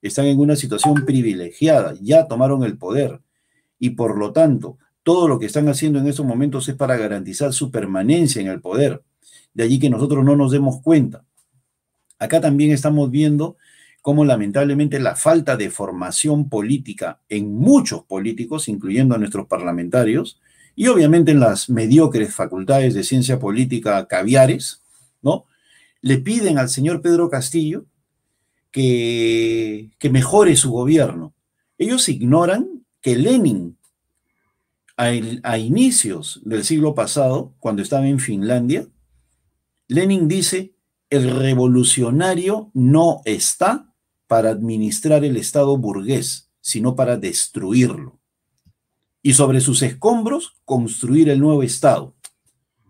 están en una situación privilegiada, ya tomaron el poder. Y por lo tanto, todo lo que están haciendo en estos momentos es para garantizar su permanencia en el poder. De allí que nosotros no nos demos cuenta. Acá también estamos viendo cómo lamentablemente la falta de formación política en muchos políticos, incluyendo a nuestros parlamentarios, y obviamente en las mediocres facultades de ciencia política caviares, ¿no? Le piden al señor Pedro Castillo que, que mejore su gobierno. Ellos ignoran que Lenin, a inicios del siglo pasado, cuando estaba en Finlandia, Lenin dice, el revolucionario no está para administrar el Estado burgués, sino para destruirlo. Y sobre sus escombros, construir el nuevo Estado.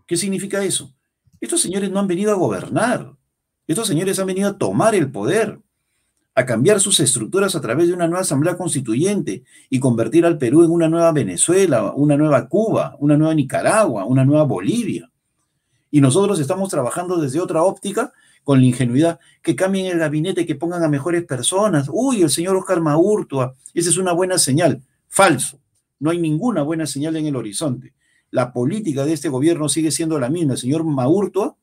¿Qué significa eso? Estos señores no han venido a gobernar. Estos señores han venido a tomar el poder, a cambiar sus estructuras a través de una nueva asamblea constituyente y convertir al Perú en una nueva Venezuela, una nueva Cuba, una nueva Nicaragua, una nueva Bolivia. Y nosotros estamos trabajando desde otra óptica con la ingenuidad, que cambien el gabinete, que pongan a mejores personas. Uy, el señor Oscar Maurtua, esa es una buena señal. Falso. No hay ninguna buena señal en el horizonte. La política de este gobierno sigue siendo la misma. El señor Maurtua,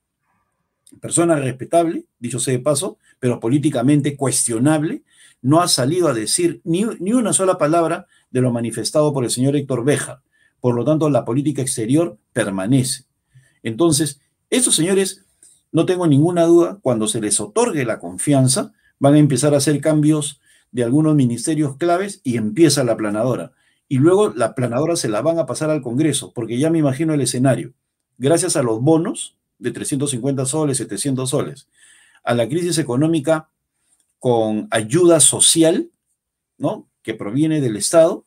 persona respetable, dicho sea de paso, pero políticamente cuestionable, no ha salido a decir ni, ni una sola palabra de lo manifestado por el señor Héctor Beja. Por lo tanto, la política exterior permanece. Entonces, estos señores, no tengo ninguna duda, cuando se les otorgue la confianza, van a empezar a hacer cambios de algunos ministerios claves y empieza la planadora. Y luego la planadora se la van a pasar al Congreso, porque ya me imagino el escenario. Gracias a los bonos de 350 soles, 700 soles, a la crisis económica con ayuda social, ¿no? Que proviene del Estado,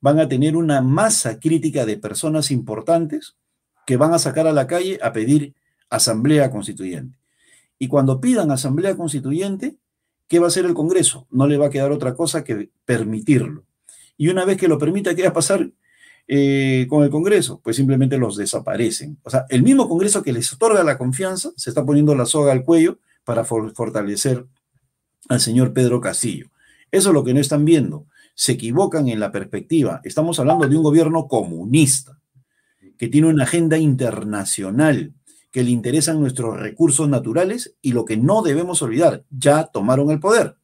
van a tener una masa crítica de personas importantes que van a sacar a la calle a pedir asamblea constituyente. Y cuando pidan asamblea constituyente, ¿qué va a hacer el Congreso? No le va a quedar otra cosa que permitirlo. Y una vez que lo permita, ¿qué va a pasar? eh, con el Congreso? Pues simplemente los desaparecen. O sea, el mismo Congreso que les otorga la confianza se está poniendo la soga al cuello para fortalecer al señor Pedro Castillo. Eso es lo que no están viendo. Se equivocan en la perspectiva. Estamos hablando de un gobierno comunista que tiene una agenda internacional, que le interesan nuestros recursos naturales y lo que no debemos olvidar, ya tomaron el poder.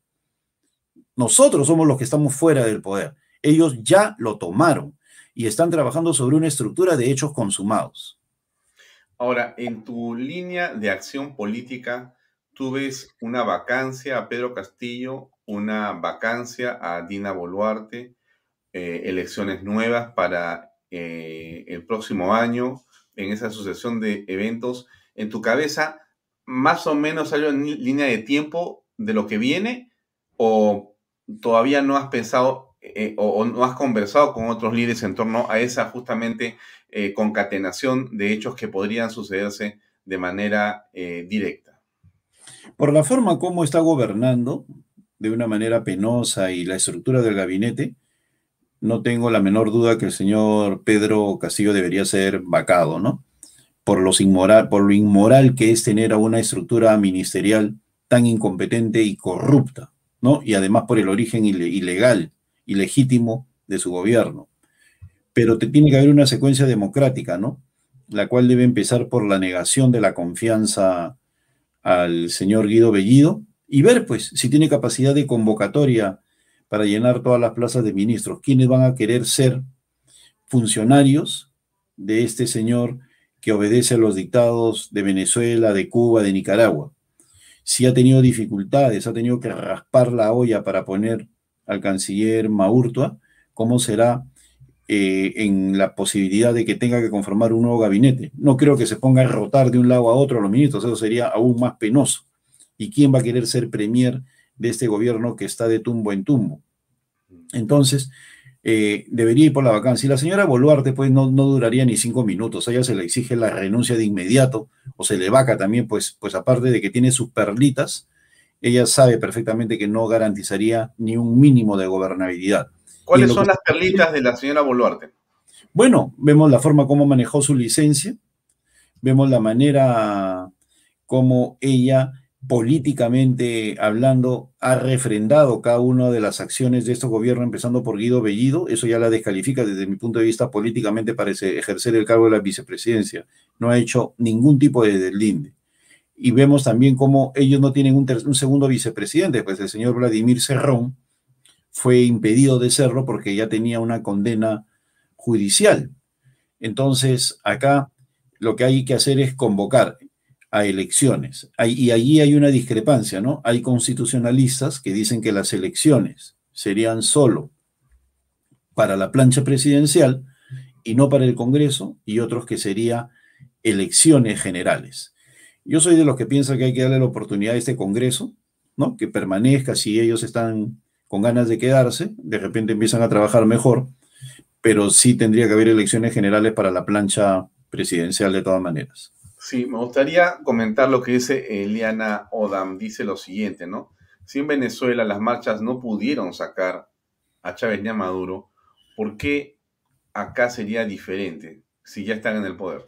Nosotros somos los que estamos fuera del poder. Ellos ya lo tomaron y están trabajando sobre una estructura de hechos consumados. Ahora, en tu línea de acción política, tú ves una vacancia a Pedro Castillo, una vacancia a Dina Boluarte, eh, elecciones nuevas para eh, el próximo año, en esa sucesión de eventos, en tu cabeza, más o menos hay una línea de tiempo de lo que viene o todavía no has pensado eh, o, no has conversado con otros líderes en torno a esa justamente eh, concatenación de hechos que podrían sucederse de manera eh, directa? Por la forma como está gobernando, de una manera penosa y la estructura del gabinete, no tengo la menor duda que el señor Pedro Castillo debería ser vacado, ¿no? Por, los inmoral, por lo inmoral que es tener a una estructura ministerial tan incompetente y corrupta, ¿no? Y además por el origen ilegal, ilegítimo de su gobierno. Pero te tiene que haber una secuencia democrática, ¿no? La cual debe empezar por la negación de la confianza al señor Guido Bellido y ver, pues, si tiene capacidad de convocatoria para llenar todas las plazas de ministros. ¿Quiénes van a querer ser funcionarios de este señor que obedece a los dictados de Venezuela, de Cuba, de Nicaragua? Si ha tenido dificultades, ha tenido que raspar la olla para poner al canciller Maurtua, ¿cómo será eh, en la posibilidad de que tenga que conformar un nuevo gabinete? No creo que se ponga a rotar de un lado a otro a los ministros, eso sería aún más penoso. ¿Y quién va a querer ser premier de este gobierno que está de tumbo en tumbo. Entonces, eh, debería ir por la vacancia. Y la señora Boluarte, pues, no, no, duraría ni cinco minutos. A ella se le exige la renuncia de inmediato, o se le vaca también, pues, pues aparte de que tiene sus perlitas, ella sabe perfectamente que no garantizaría ni un mínimo de gobernabilidad. ¿Cuáles son las perlitas de la señora Boluarte? Bueno, vemos la forma como manejó su licencia, vemos la manera como ella políticamente hablando, ha refrendado cada una de las acciones de este gobierno, empezando por Guido Bellido. Eso ya la descalifica desde mi punto de vista políticamente para ejercer el cargo de la vicepresidencia. No ha hecho ningún tipo de deslinde. Y vemos también cómo ellos no tienen un, un segundo vicepresidente, pues el señor Vladimir Cerrón fue impedido de serlo porque ya tenía una condena judicial. Entonces, acá lo que hay que hacer es convocar a elecciones. y allí hay una discrepancia, ¿no? Hay constitucionalistas que dicen que las elecciones serían solo para la plancha presidencial y no para el Congreso, y otros que serían elecciones generales. Yo soy de los que piensan que hay que darle la oportunidad a este Congreso, ¿no? Que permanezca si ellos están con ganas de quedarse, de repente empiezan a trabajar mejor, pero sí tendría que haber elecciones generales para la plancha presidencial de todas maneras. Sí, me gustaría comentar lo que dice Eliana Odam. Dice lo siguiente, ¿no? Si en Venezuela las marchas no pudieron sacar a Chávez ni a Maduro, ¿por qué acá sería diferente si ya están en el poder?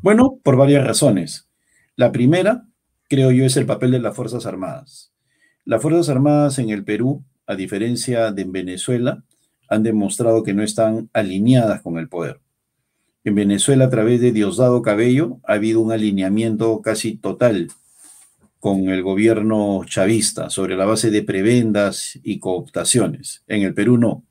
Bueno, por varias razones. La primera, creo yo, es el papel de las Fuerzas Armadas. Las Fuerzas Armadas en el Perú, a diferencia de en Venezuela, han demostrado que no están alineadas con el poder. En Venezuela, a través de Diosdado Cabello, ha habido un alineamiento casi total con el gobierno chavista sobre la base de prebendas y cooptaciones. En el Perú no.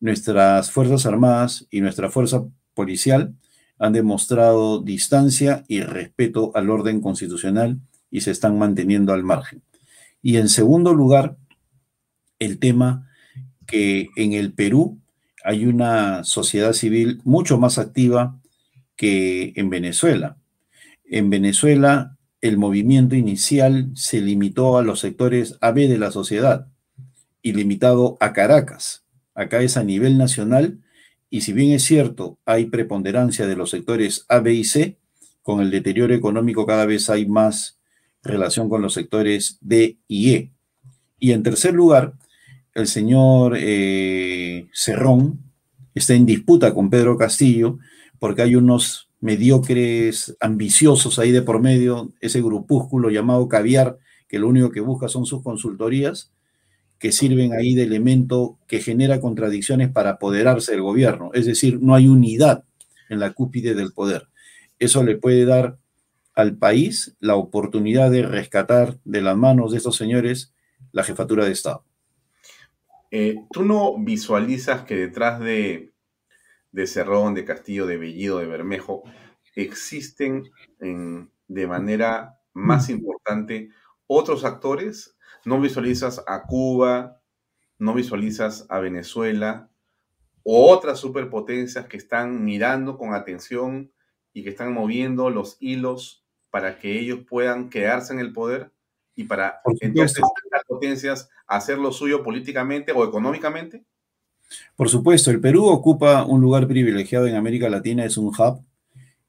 Nuestras Fuerzas Armadas y nuestra Fuerza Policial han demostrado distancia y respeto al orden constitucional y se están manteniendo al margen. Y en segundo lugar, el tema que en el Perú hay una sociedad civil mucho más activa que en Venezuela. En Venezuela, el movimiento inicial se limitó a los sectores AB de la sociedad y limitado a Caracas. Acá es a nivel nacional y si bien es cierto, hay preponderancia de los sectores A, B y C, con el deterioro económico cada vez hay más relación con los sectores D y E. Y en tercer lugar, el señor eh, Cerrón está en disputa con Pedro Castillo, porque hay unos mediocres ambiciosos ahí de por medio, ese grupúsculo llamado Caviar, que lo único que busca son sus consultorías, que sirven ahí de elemento que genera contradicciones para apoderarse del gobierno. Es decir, no hay unidad en la cúspide del poder. Eso le puede dar al país la oportunidad de rescatar de las manos de estos señores la jefatura de Estado. Eh, ¿Tú no visualizas que detrás de, de Cerrón, de Castillo, de Bellido, de Bermejo, existen de manera más importante otros actores? ¿No visualizas a Cuba? ¿No visualizas a Venezuela? ¿O otras superpotencias que están mirando con atención y que están moviendo los hilos para que ellos puedan quedarse en el poder? y para entonces potencias hacer lo suyo políticamente o económicamente? Por supuesto, el Perú ocupa un lugar privilegiado en América Latina, es un hub,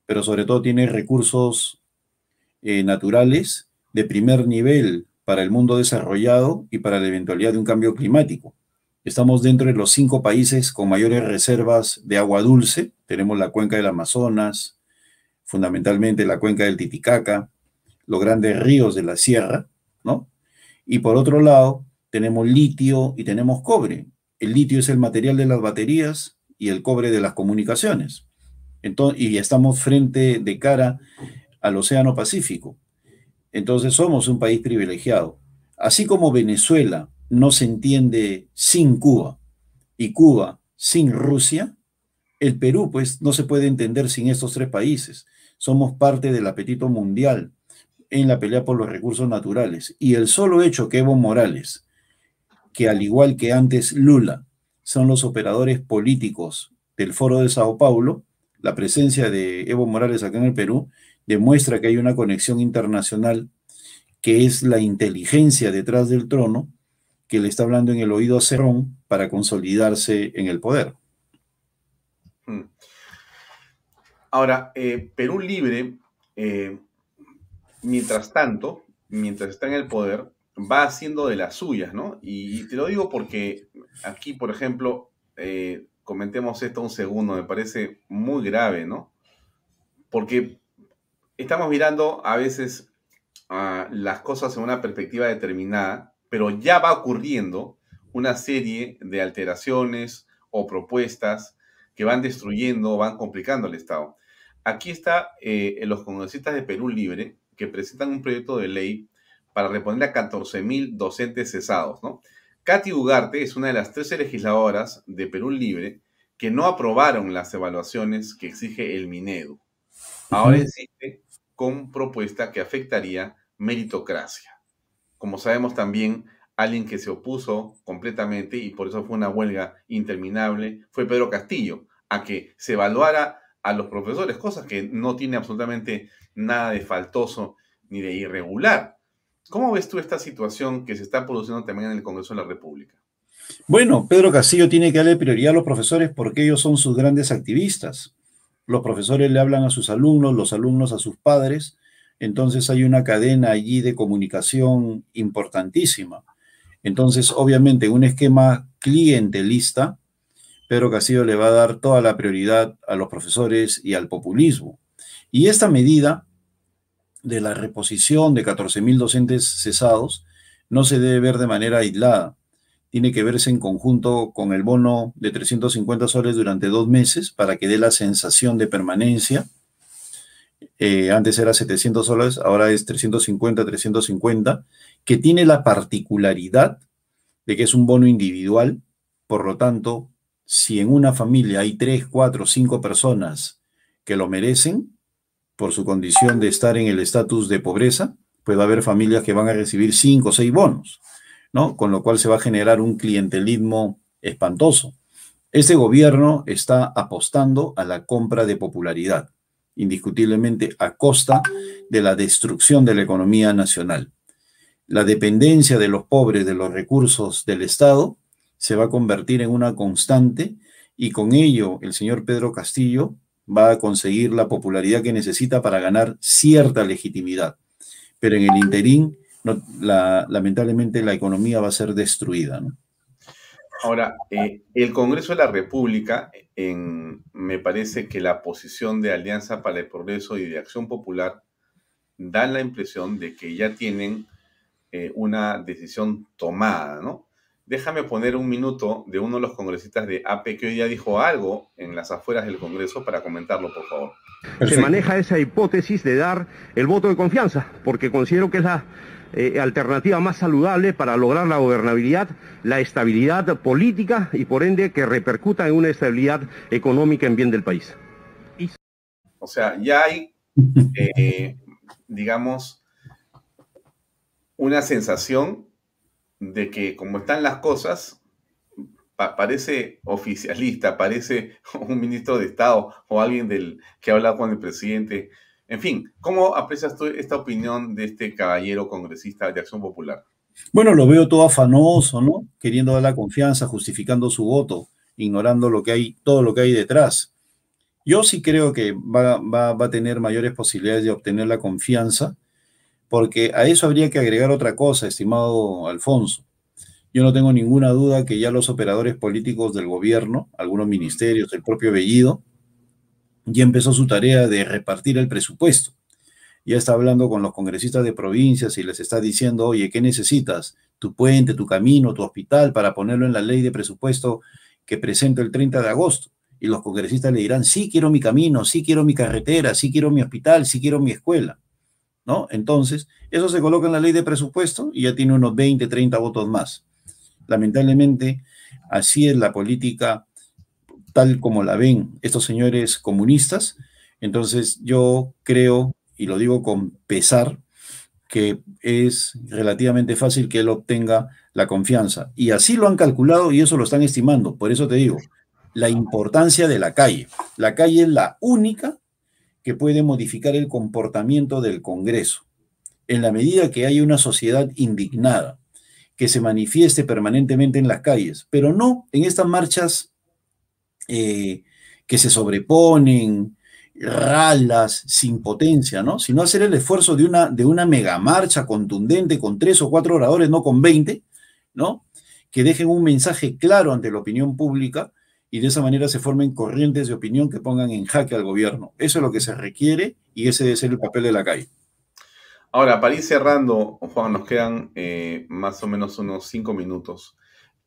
pero sobre todo tiene recursos eh, naturales de primer nivel para el mundo desarrollado y para la eventualidad de un cambio climático. Estamos dentro de los cinco países con mayores reservas de agua dulce. Tenemos la cuenca del Amazonas, fundamentalmente la cuenca del Titicaca, los grandes ríos de la sierra. Y por otro lado, tenemos litio y tenemos cobre. El litio es el material de las baterías y el cobre de las comunicaciones. Entonces, y estamos frente de cara al Océano Pacífico. Entonces somos un país privilegiado. Así como Venezuela no se entiende sin Cuba y Cuba sin Rusia, el Perú pues no se puede entender sin estos tres países. Somos parte del apetito mundial en la pelea por los recursos naturales. Y el solo hecho que Evo Morales, que al igual que antes Lula, son los operadores políticos del Foro de Sao Paulo, la presencia de Evo Morales acá en el Perú demuestra que hay una conexión internacional que es la inteligencia detrás del trono que le está hablando en el oído a Cerrón para consolidarse en el poder. Hmm. Ahora, eh, Perú Libre eh, mientras tanto, mientras está en el poder, va haciendo de las suyas, ¿no? Y, te lo digo porque aquí, por ejemplo, eh, comentemos esto un segundo, me parece muy grave, ¿no? Porque estamos mirando a veces las cosas en una perspectiva determinada, pero ya va ocurriendo una serie de alteraciones o propuestas que van destruyendo, van complicando el Estado. Aquí está eh, los congresistas de Perú Libre, que presentan un proyecto de ley para reponer a 14.000 docentes cesados. ¿no? Katy Ugarte es una de las 13 legisladoras de Perú Libre que no aprobaron las evaluaciones que exige el Minedu. Ahora existe con propuesta que afectaría meritocracia. Como sabemos también, alguien que se opuso completamente y por eso fue una huelga interminable fue Pedro Castillo, a que se evaluara a los profesores, cosas que no tiene absolutamente nada de faltoso ni de irregular. ¿Cómo ves tú esta situación que se está produciendo también en el Congreso de la República? Bueno, Pedro Castillo tiene que darle prioridad a los profesores porque ellos son sus grandes activistas. Los profesores le hablan a sus alumnos, los alumnos a sus padres. Entonces hay una cadena allí de comunicación importantísima. Entonces, obviamente, un esquema clientelista, Pedro Castillo le va a dar toda la prioridad a los profesores y al populismo. Y esta medida de la reposición de 14.000 docentes cesados no se debe ver de manera aislada. Tiene que verse en conjunto con el bono de 350 soles durante dos meses para que dé la sensación de permanencia. Eh, antes era 700 soles, ahora es 350, 350, que tiene la particularidad de que es un bono individual. Por lo tanto, si en una familia hay tres, cuatro, cinco personas que lo merecen, por su condición de estar en el estatus de pobreza, pues va a haber familias que van a recibir cinco o seis bonos, ¿no? Con lo cual se va a generar un clientelismo espantoso. Este gobierno está apostando a la compra de popularidad, indiscutiblemente a costa de la destrucción de la economía nacional. La dependencia de los pobres de los recursos del Estado se va a convertir en una constante y con ello el señor Pedro Castillo va a conseguir la popularidad que necesita para ganar cierta legitimidad. Pero en el interín, lamentablemente, la economía va a ser destruida. Ahora, eh, el Congreso de la República, en, me parece que la posición de Alianza para el Progreso y de Acción Popular da la impresión de que ya tienen eh, una decisión tomada, ¿no? Déjame poner un minuto de uno de los congresistas de AP que hoy día dijo algo en las afueras del Congreso para comentarlo, por favor. Se maneja esa hipótesis de dar el voto de confianza, porque considero que es la eh, alternativa más saludable para lograr la gobernabilidad, la estabilidad política y por ende que repercuta en una estabilidad económica en bien del país. O sea, ya hay, eh, digamos, una sensación de que como están las cosas, parece oficialista, parece un ministro de Estado o alguien del que ha hablado con el presidente. En fin, ¿cómo aprecias tú esta opinión de este caballero congresista de Acción Popular? Bueno, lo veo todo afanoso, ¿no? Queriendo dar la confianza, justificando su voto, ignorando lo que hay, todo lo que hay detrás. Yo sí creo que va, va a tener mayores posibilidades de obtener la confianza porque a eso habría que agregar otra cosa, estimado Alfonso. Yo no tengo ninguna duda que ya los operadores políticos del gobierno, algunos ministerios, el propio Bellido, ya empezó su tarea de repartir el presupuesto. Ya está hablando con los congresistas de provincias y les está diciendo, oye, ¿qué necesitas? Tu puente, tu camino, tu hospital para ponerlo en la ley de presupuesto que presento el 30 de agosto. Y los congresistas le dirán, sí quiero mi camino, sí quiero mi carretera, sí quiero mi hospital, sí quiero mi escuela. ¿No? Entonces, eso se coloca en la ley de presupuesto y ya tiene unos 20, 30 votos más. Lamentablemente, así es la política tal como la ven estos señores comunistas. Entonces, yo creo, y lo digo con pesar, que es relativamente fácil que él obtenga la confianza. Y así lo han calculado y eso lo están estimando. Por eso te digo, la importancia de la calle. La calle es la única que puede modificar el comportamiento del Congreso. En la medida que haya una sociedad indignada, que se manifieste permanentemente en las calles, pero no en estas marchas eh, que se sobreponen, ralas, sin potencia, ¿no? Sino hacer el esfuerzo de una, de una megamarcha contundente con tres o cuatro oradores, no con veinte, ¿no? Que dejen un mensaje claro ante la opinión pública y de esa manera se formen corrientes de opinión que pongan en jaque al gobierno. Eso es lo que se requiere y ese debe ser el papel de la calle. Ahora, para ir cerrando, Juan, nos quedan eh, más o menos unos cinco minutos.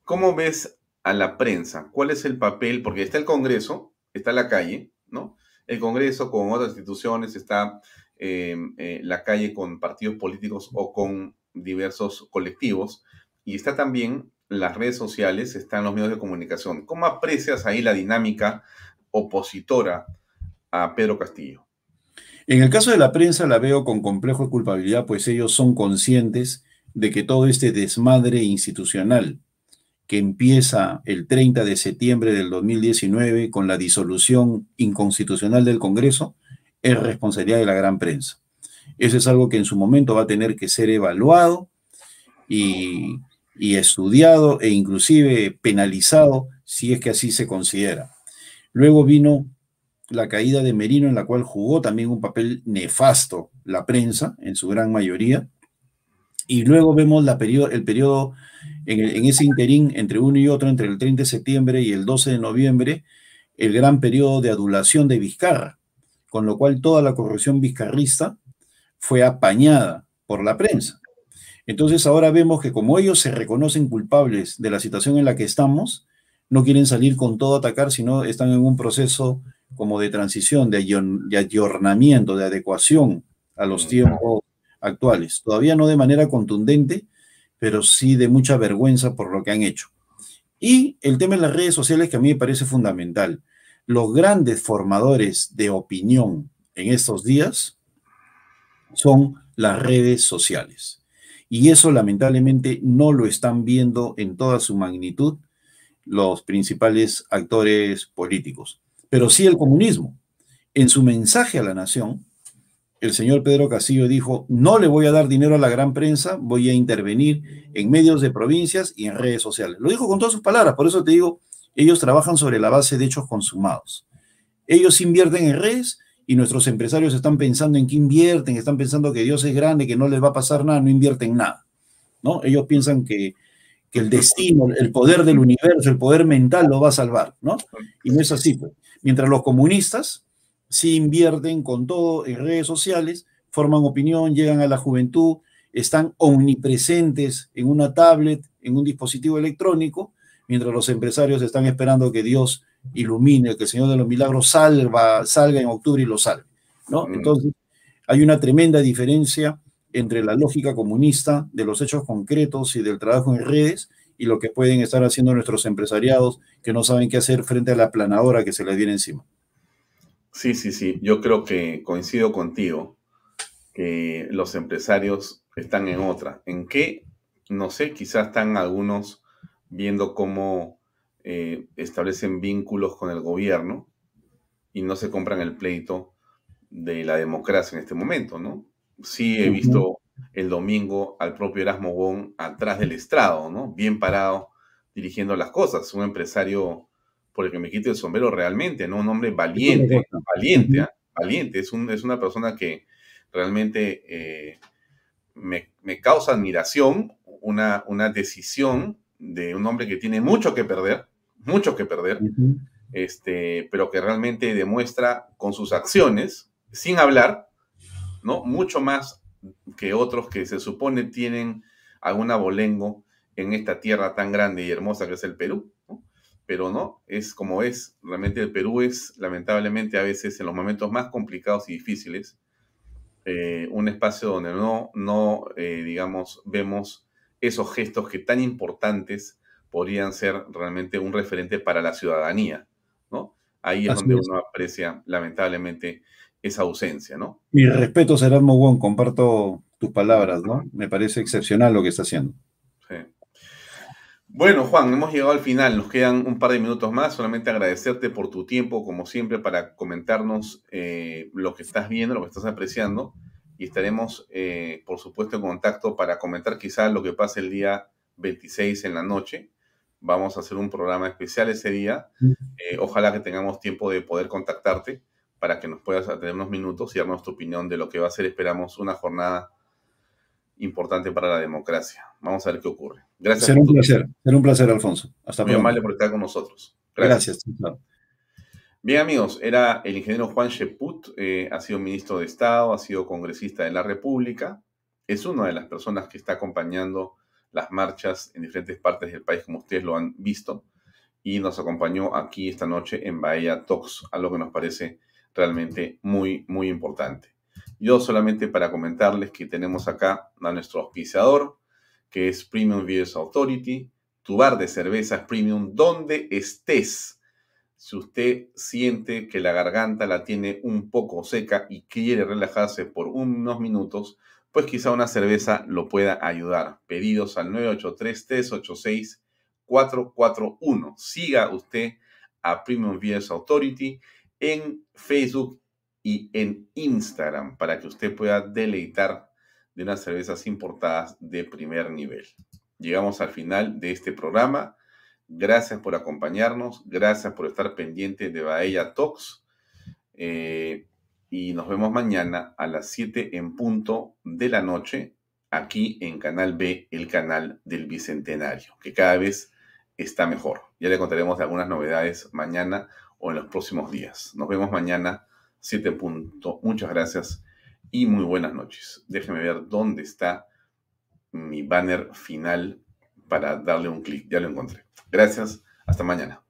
¿Cómo ves a la prensa? ¿Cuál es el papel? Porque está el Congreso, está la calle, ¿no? El Congreso con otras instituciones, está eh, eh, la calle con partidos políticos o con diversos colectivos, y está también las redes sociales, están los medios de comunicación. ¿Cómo aprecias ahí la dinámica opositora a Pedro Castillo? En el caso de la prensa la veo con complejo de culpabilidad, pues ellos son conscientes de que todo este desmadre institucional que empieza el 30 de septiembre del 2019 con la disolución inconstitucional del Congreso es responsabilidad de la gran prensa. Eso es algo que en su momento va a tener que ser evaluado y y estudiado e inclusive penalizado si es que así se considera. Luego vino la caída de Merino en la cual jugó también un papel nefasto la prensa en su gran mayoría. Y luego vemos la el periodo en, en, ese interín entre uno y otro, entre el 30 de septiembre y el 12 de noviembre, el gran periodo de adulación de Vizcarra, con lo cual toda la corrupción vizcarrista fue apañada por la prensa. Entonces ahora vemos que como ellos se reconocen culpables de la situación en la que estamos, no quieren salir con todo a atacar, sino están en un proceso como de transición, de, ayornamiento, de adecuación a los tiempos actuales. Todavía no de manera contundente, pero sí de mucha vergüenza por lo que han hecho. Y el tema de las redes sociales que a mí me parece fundamental. Los grandes formadores de opinión en estos días son las redes sociales. Y eso lamentablemente no lo están viendo en toda su magnitud los principales actores políticos. Pero sí el comunismo. En su mensaje a la nación, el señor Pedro Castillo dijo, no le voy a dar dinero a la gran prensa, voy a intervenir en medios de provincias y en redes sociales. Lo dijo con todas sus palabras, por eso te digo, ellos trabajan sobre la base de hechos consumados. Ellos invierten en redes y nuestros empresarios están pensando en qué invierten, están pensando que Dios es grande, que no les va a pasar nada, no invierten nada. ¿no? Ellos piensan que, que el destino, el poder del universo, el poder mental lo va a salvar, ¿no? Y no es así. Pues. Mientras los comunistas sí invierten con todo en redes sociales, forman opinión, llegan a la juventud, están omnipresentes en una tablet, en un dispositivo electrónico, mientras los empresarios están esperando que Dios ilumine, que el Señor de los Milagros salva, salga en octubre y lo salve, ¿no? Mm. Entonces, hay una tremenda diferencia entre la lógica comunista de los hechos concretos y del trabajo en redes y lo que pueden estar haciendo nuestros empresariados que no saben qué hacer frente a la planadora que se les viene encima. Sí, sí, sí. Yo creo que coincido contigo que los empresarios están en otra. ¿En qué? No sé, quizás están algunos viendo cómo eh, establecen vínculos con el gobierno y no se compran el pleito de la democracia en este momento, ¿no? Sí he visto el domingo al propio Erasmo Bon atrás del estrado, ¿no? Bien parado, dirigiendo las cosas. Un empresario por el que me quite el sombrero realmente, ¿no? Un hombre valiente, valiente, ¿ah? valiente. Es, un, es una persona que realmente eh, me, causa admiración, una, una decisión de un hombre que tiene mucho que perder, mucho que perder, este, pero que realmente demuestra con sus acciones, sin hablar, ¿no? Mucho más que otros que se supone tienen algún abolengo en esta tierra tan grande y hermosa que es el Perú, pero no, es como es. Realmente el Perú es, lamentablemente, a veces en los momentos más complicados y difíciles, eh, un espacio donde no, no eh, digamos, vemos esos gestos que tan importantes podrían ser realmente un referente para la ciudadanía, ¿no? Ahí es donde uno aprecia, lamentablemente, esa ausencia, ¿no? Mi respeto, será Wong, comparto tus palabras, ¿no? Me parece excepcional lo que está haciendo. Sí. Bueno, Juan, hemos llegado al final, nos quedan un par de minutos más, solamente agradecerte por tu tiempo, como siempre, para comentarnos eh, lo que estás viendo, lo que estás apreciando, y estaremos, eh, por supuesto, en contacto para comentar quizás lo que pase el día 26 en la noche. Vamos a hacer un programa especial ese día. Eh, ojalá que tengamos tiempo de poder contactarte para que nos puedas tener unos minutos y darnos tu opinión de lo que va a ser, esperamos, una jornada importante para la democracia. Vamos a ver qué ocurre. Gracias. Será un placer, será un placer, Alfonso. Hasta Muy amable por estar con nosotros. Gracias. Bien, amigos, era el ingeniero Juan Sheput, eh, ha sido ministro de Estado, ha sido congresista de la República, es una de las personas que está acompañando las marchas en diferentes partes del país, como ustedes lo han visto, y nos acompañó aquí esta noche en Bahía Talks, algo que nos parece realmente muy, muy importante. Yo solamente para comentarles que tenemos acá a nuestro auspiciador, que es Premium Beers Authority, tu bar de cervezas premium donde estés. Si usted siente que la garganta la tiene un poco seca y quiere relajarse por unos minutos, pues quizá una cerveza lo pueda ayudar. Pedidos al 983-386-441. Siga usted a Premium Beers Authority en Facebook y en Instagram para que usted pueda deleitar de unas cervezas importadas de primer nivel. Llegamos al final de este programa. Gracias por acompañarnos, gracias por estar pendiente de Baella Talks. Eh, y nos vemos mañana a las 7 en punto de la noche aquí en Canal B, el canal del Bicentenario, que cada vez está mejor. Ya le contaremos de algunas novedades mañana o en los próximos días. Nos vemos mañana 7 punto. Muchas gracias y muy buenas noches. Déjeme ver dónde está mi banner final para darle un clic. Ya lo encontré. Gracias. Hasta mañana.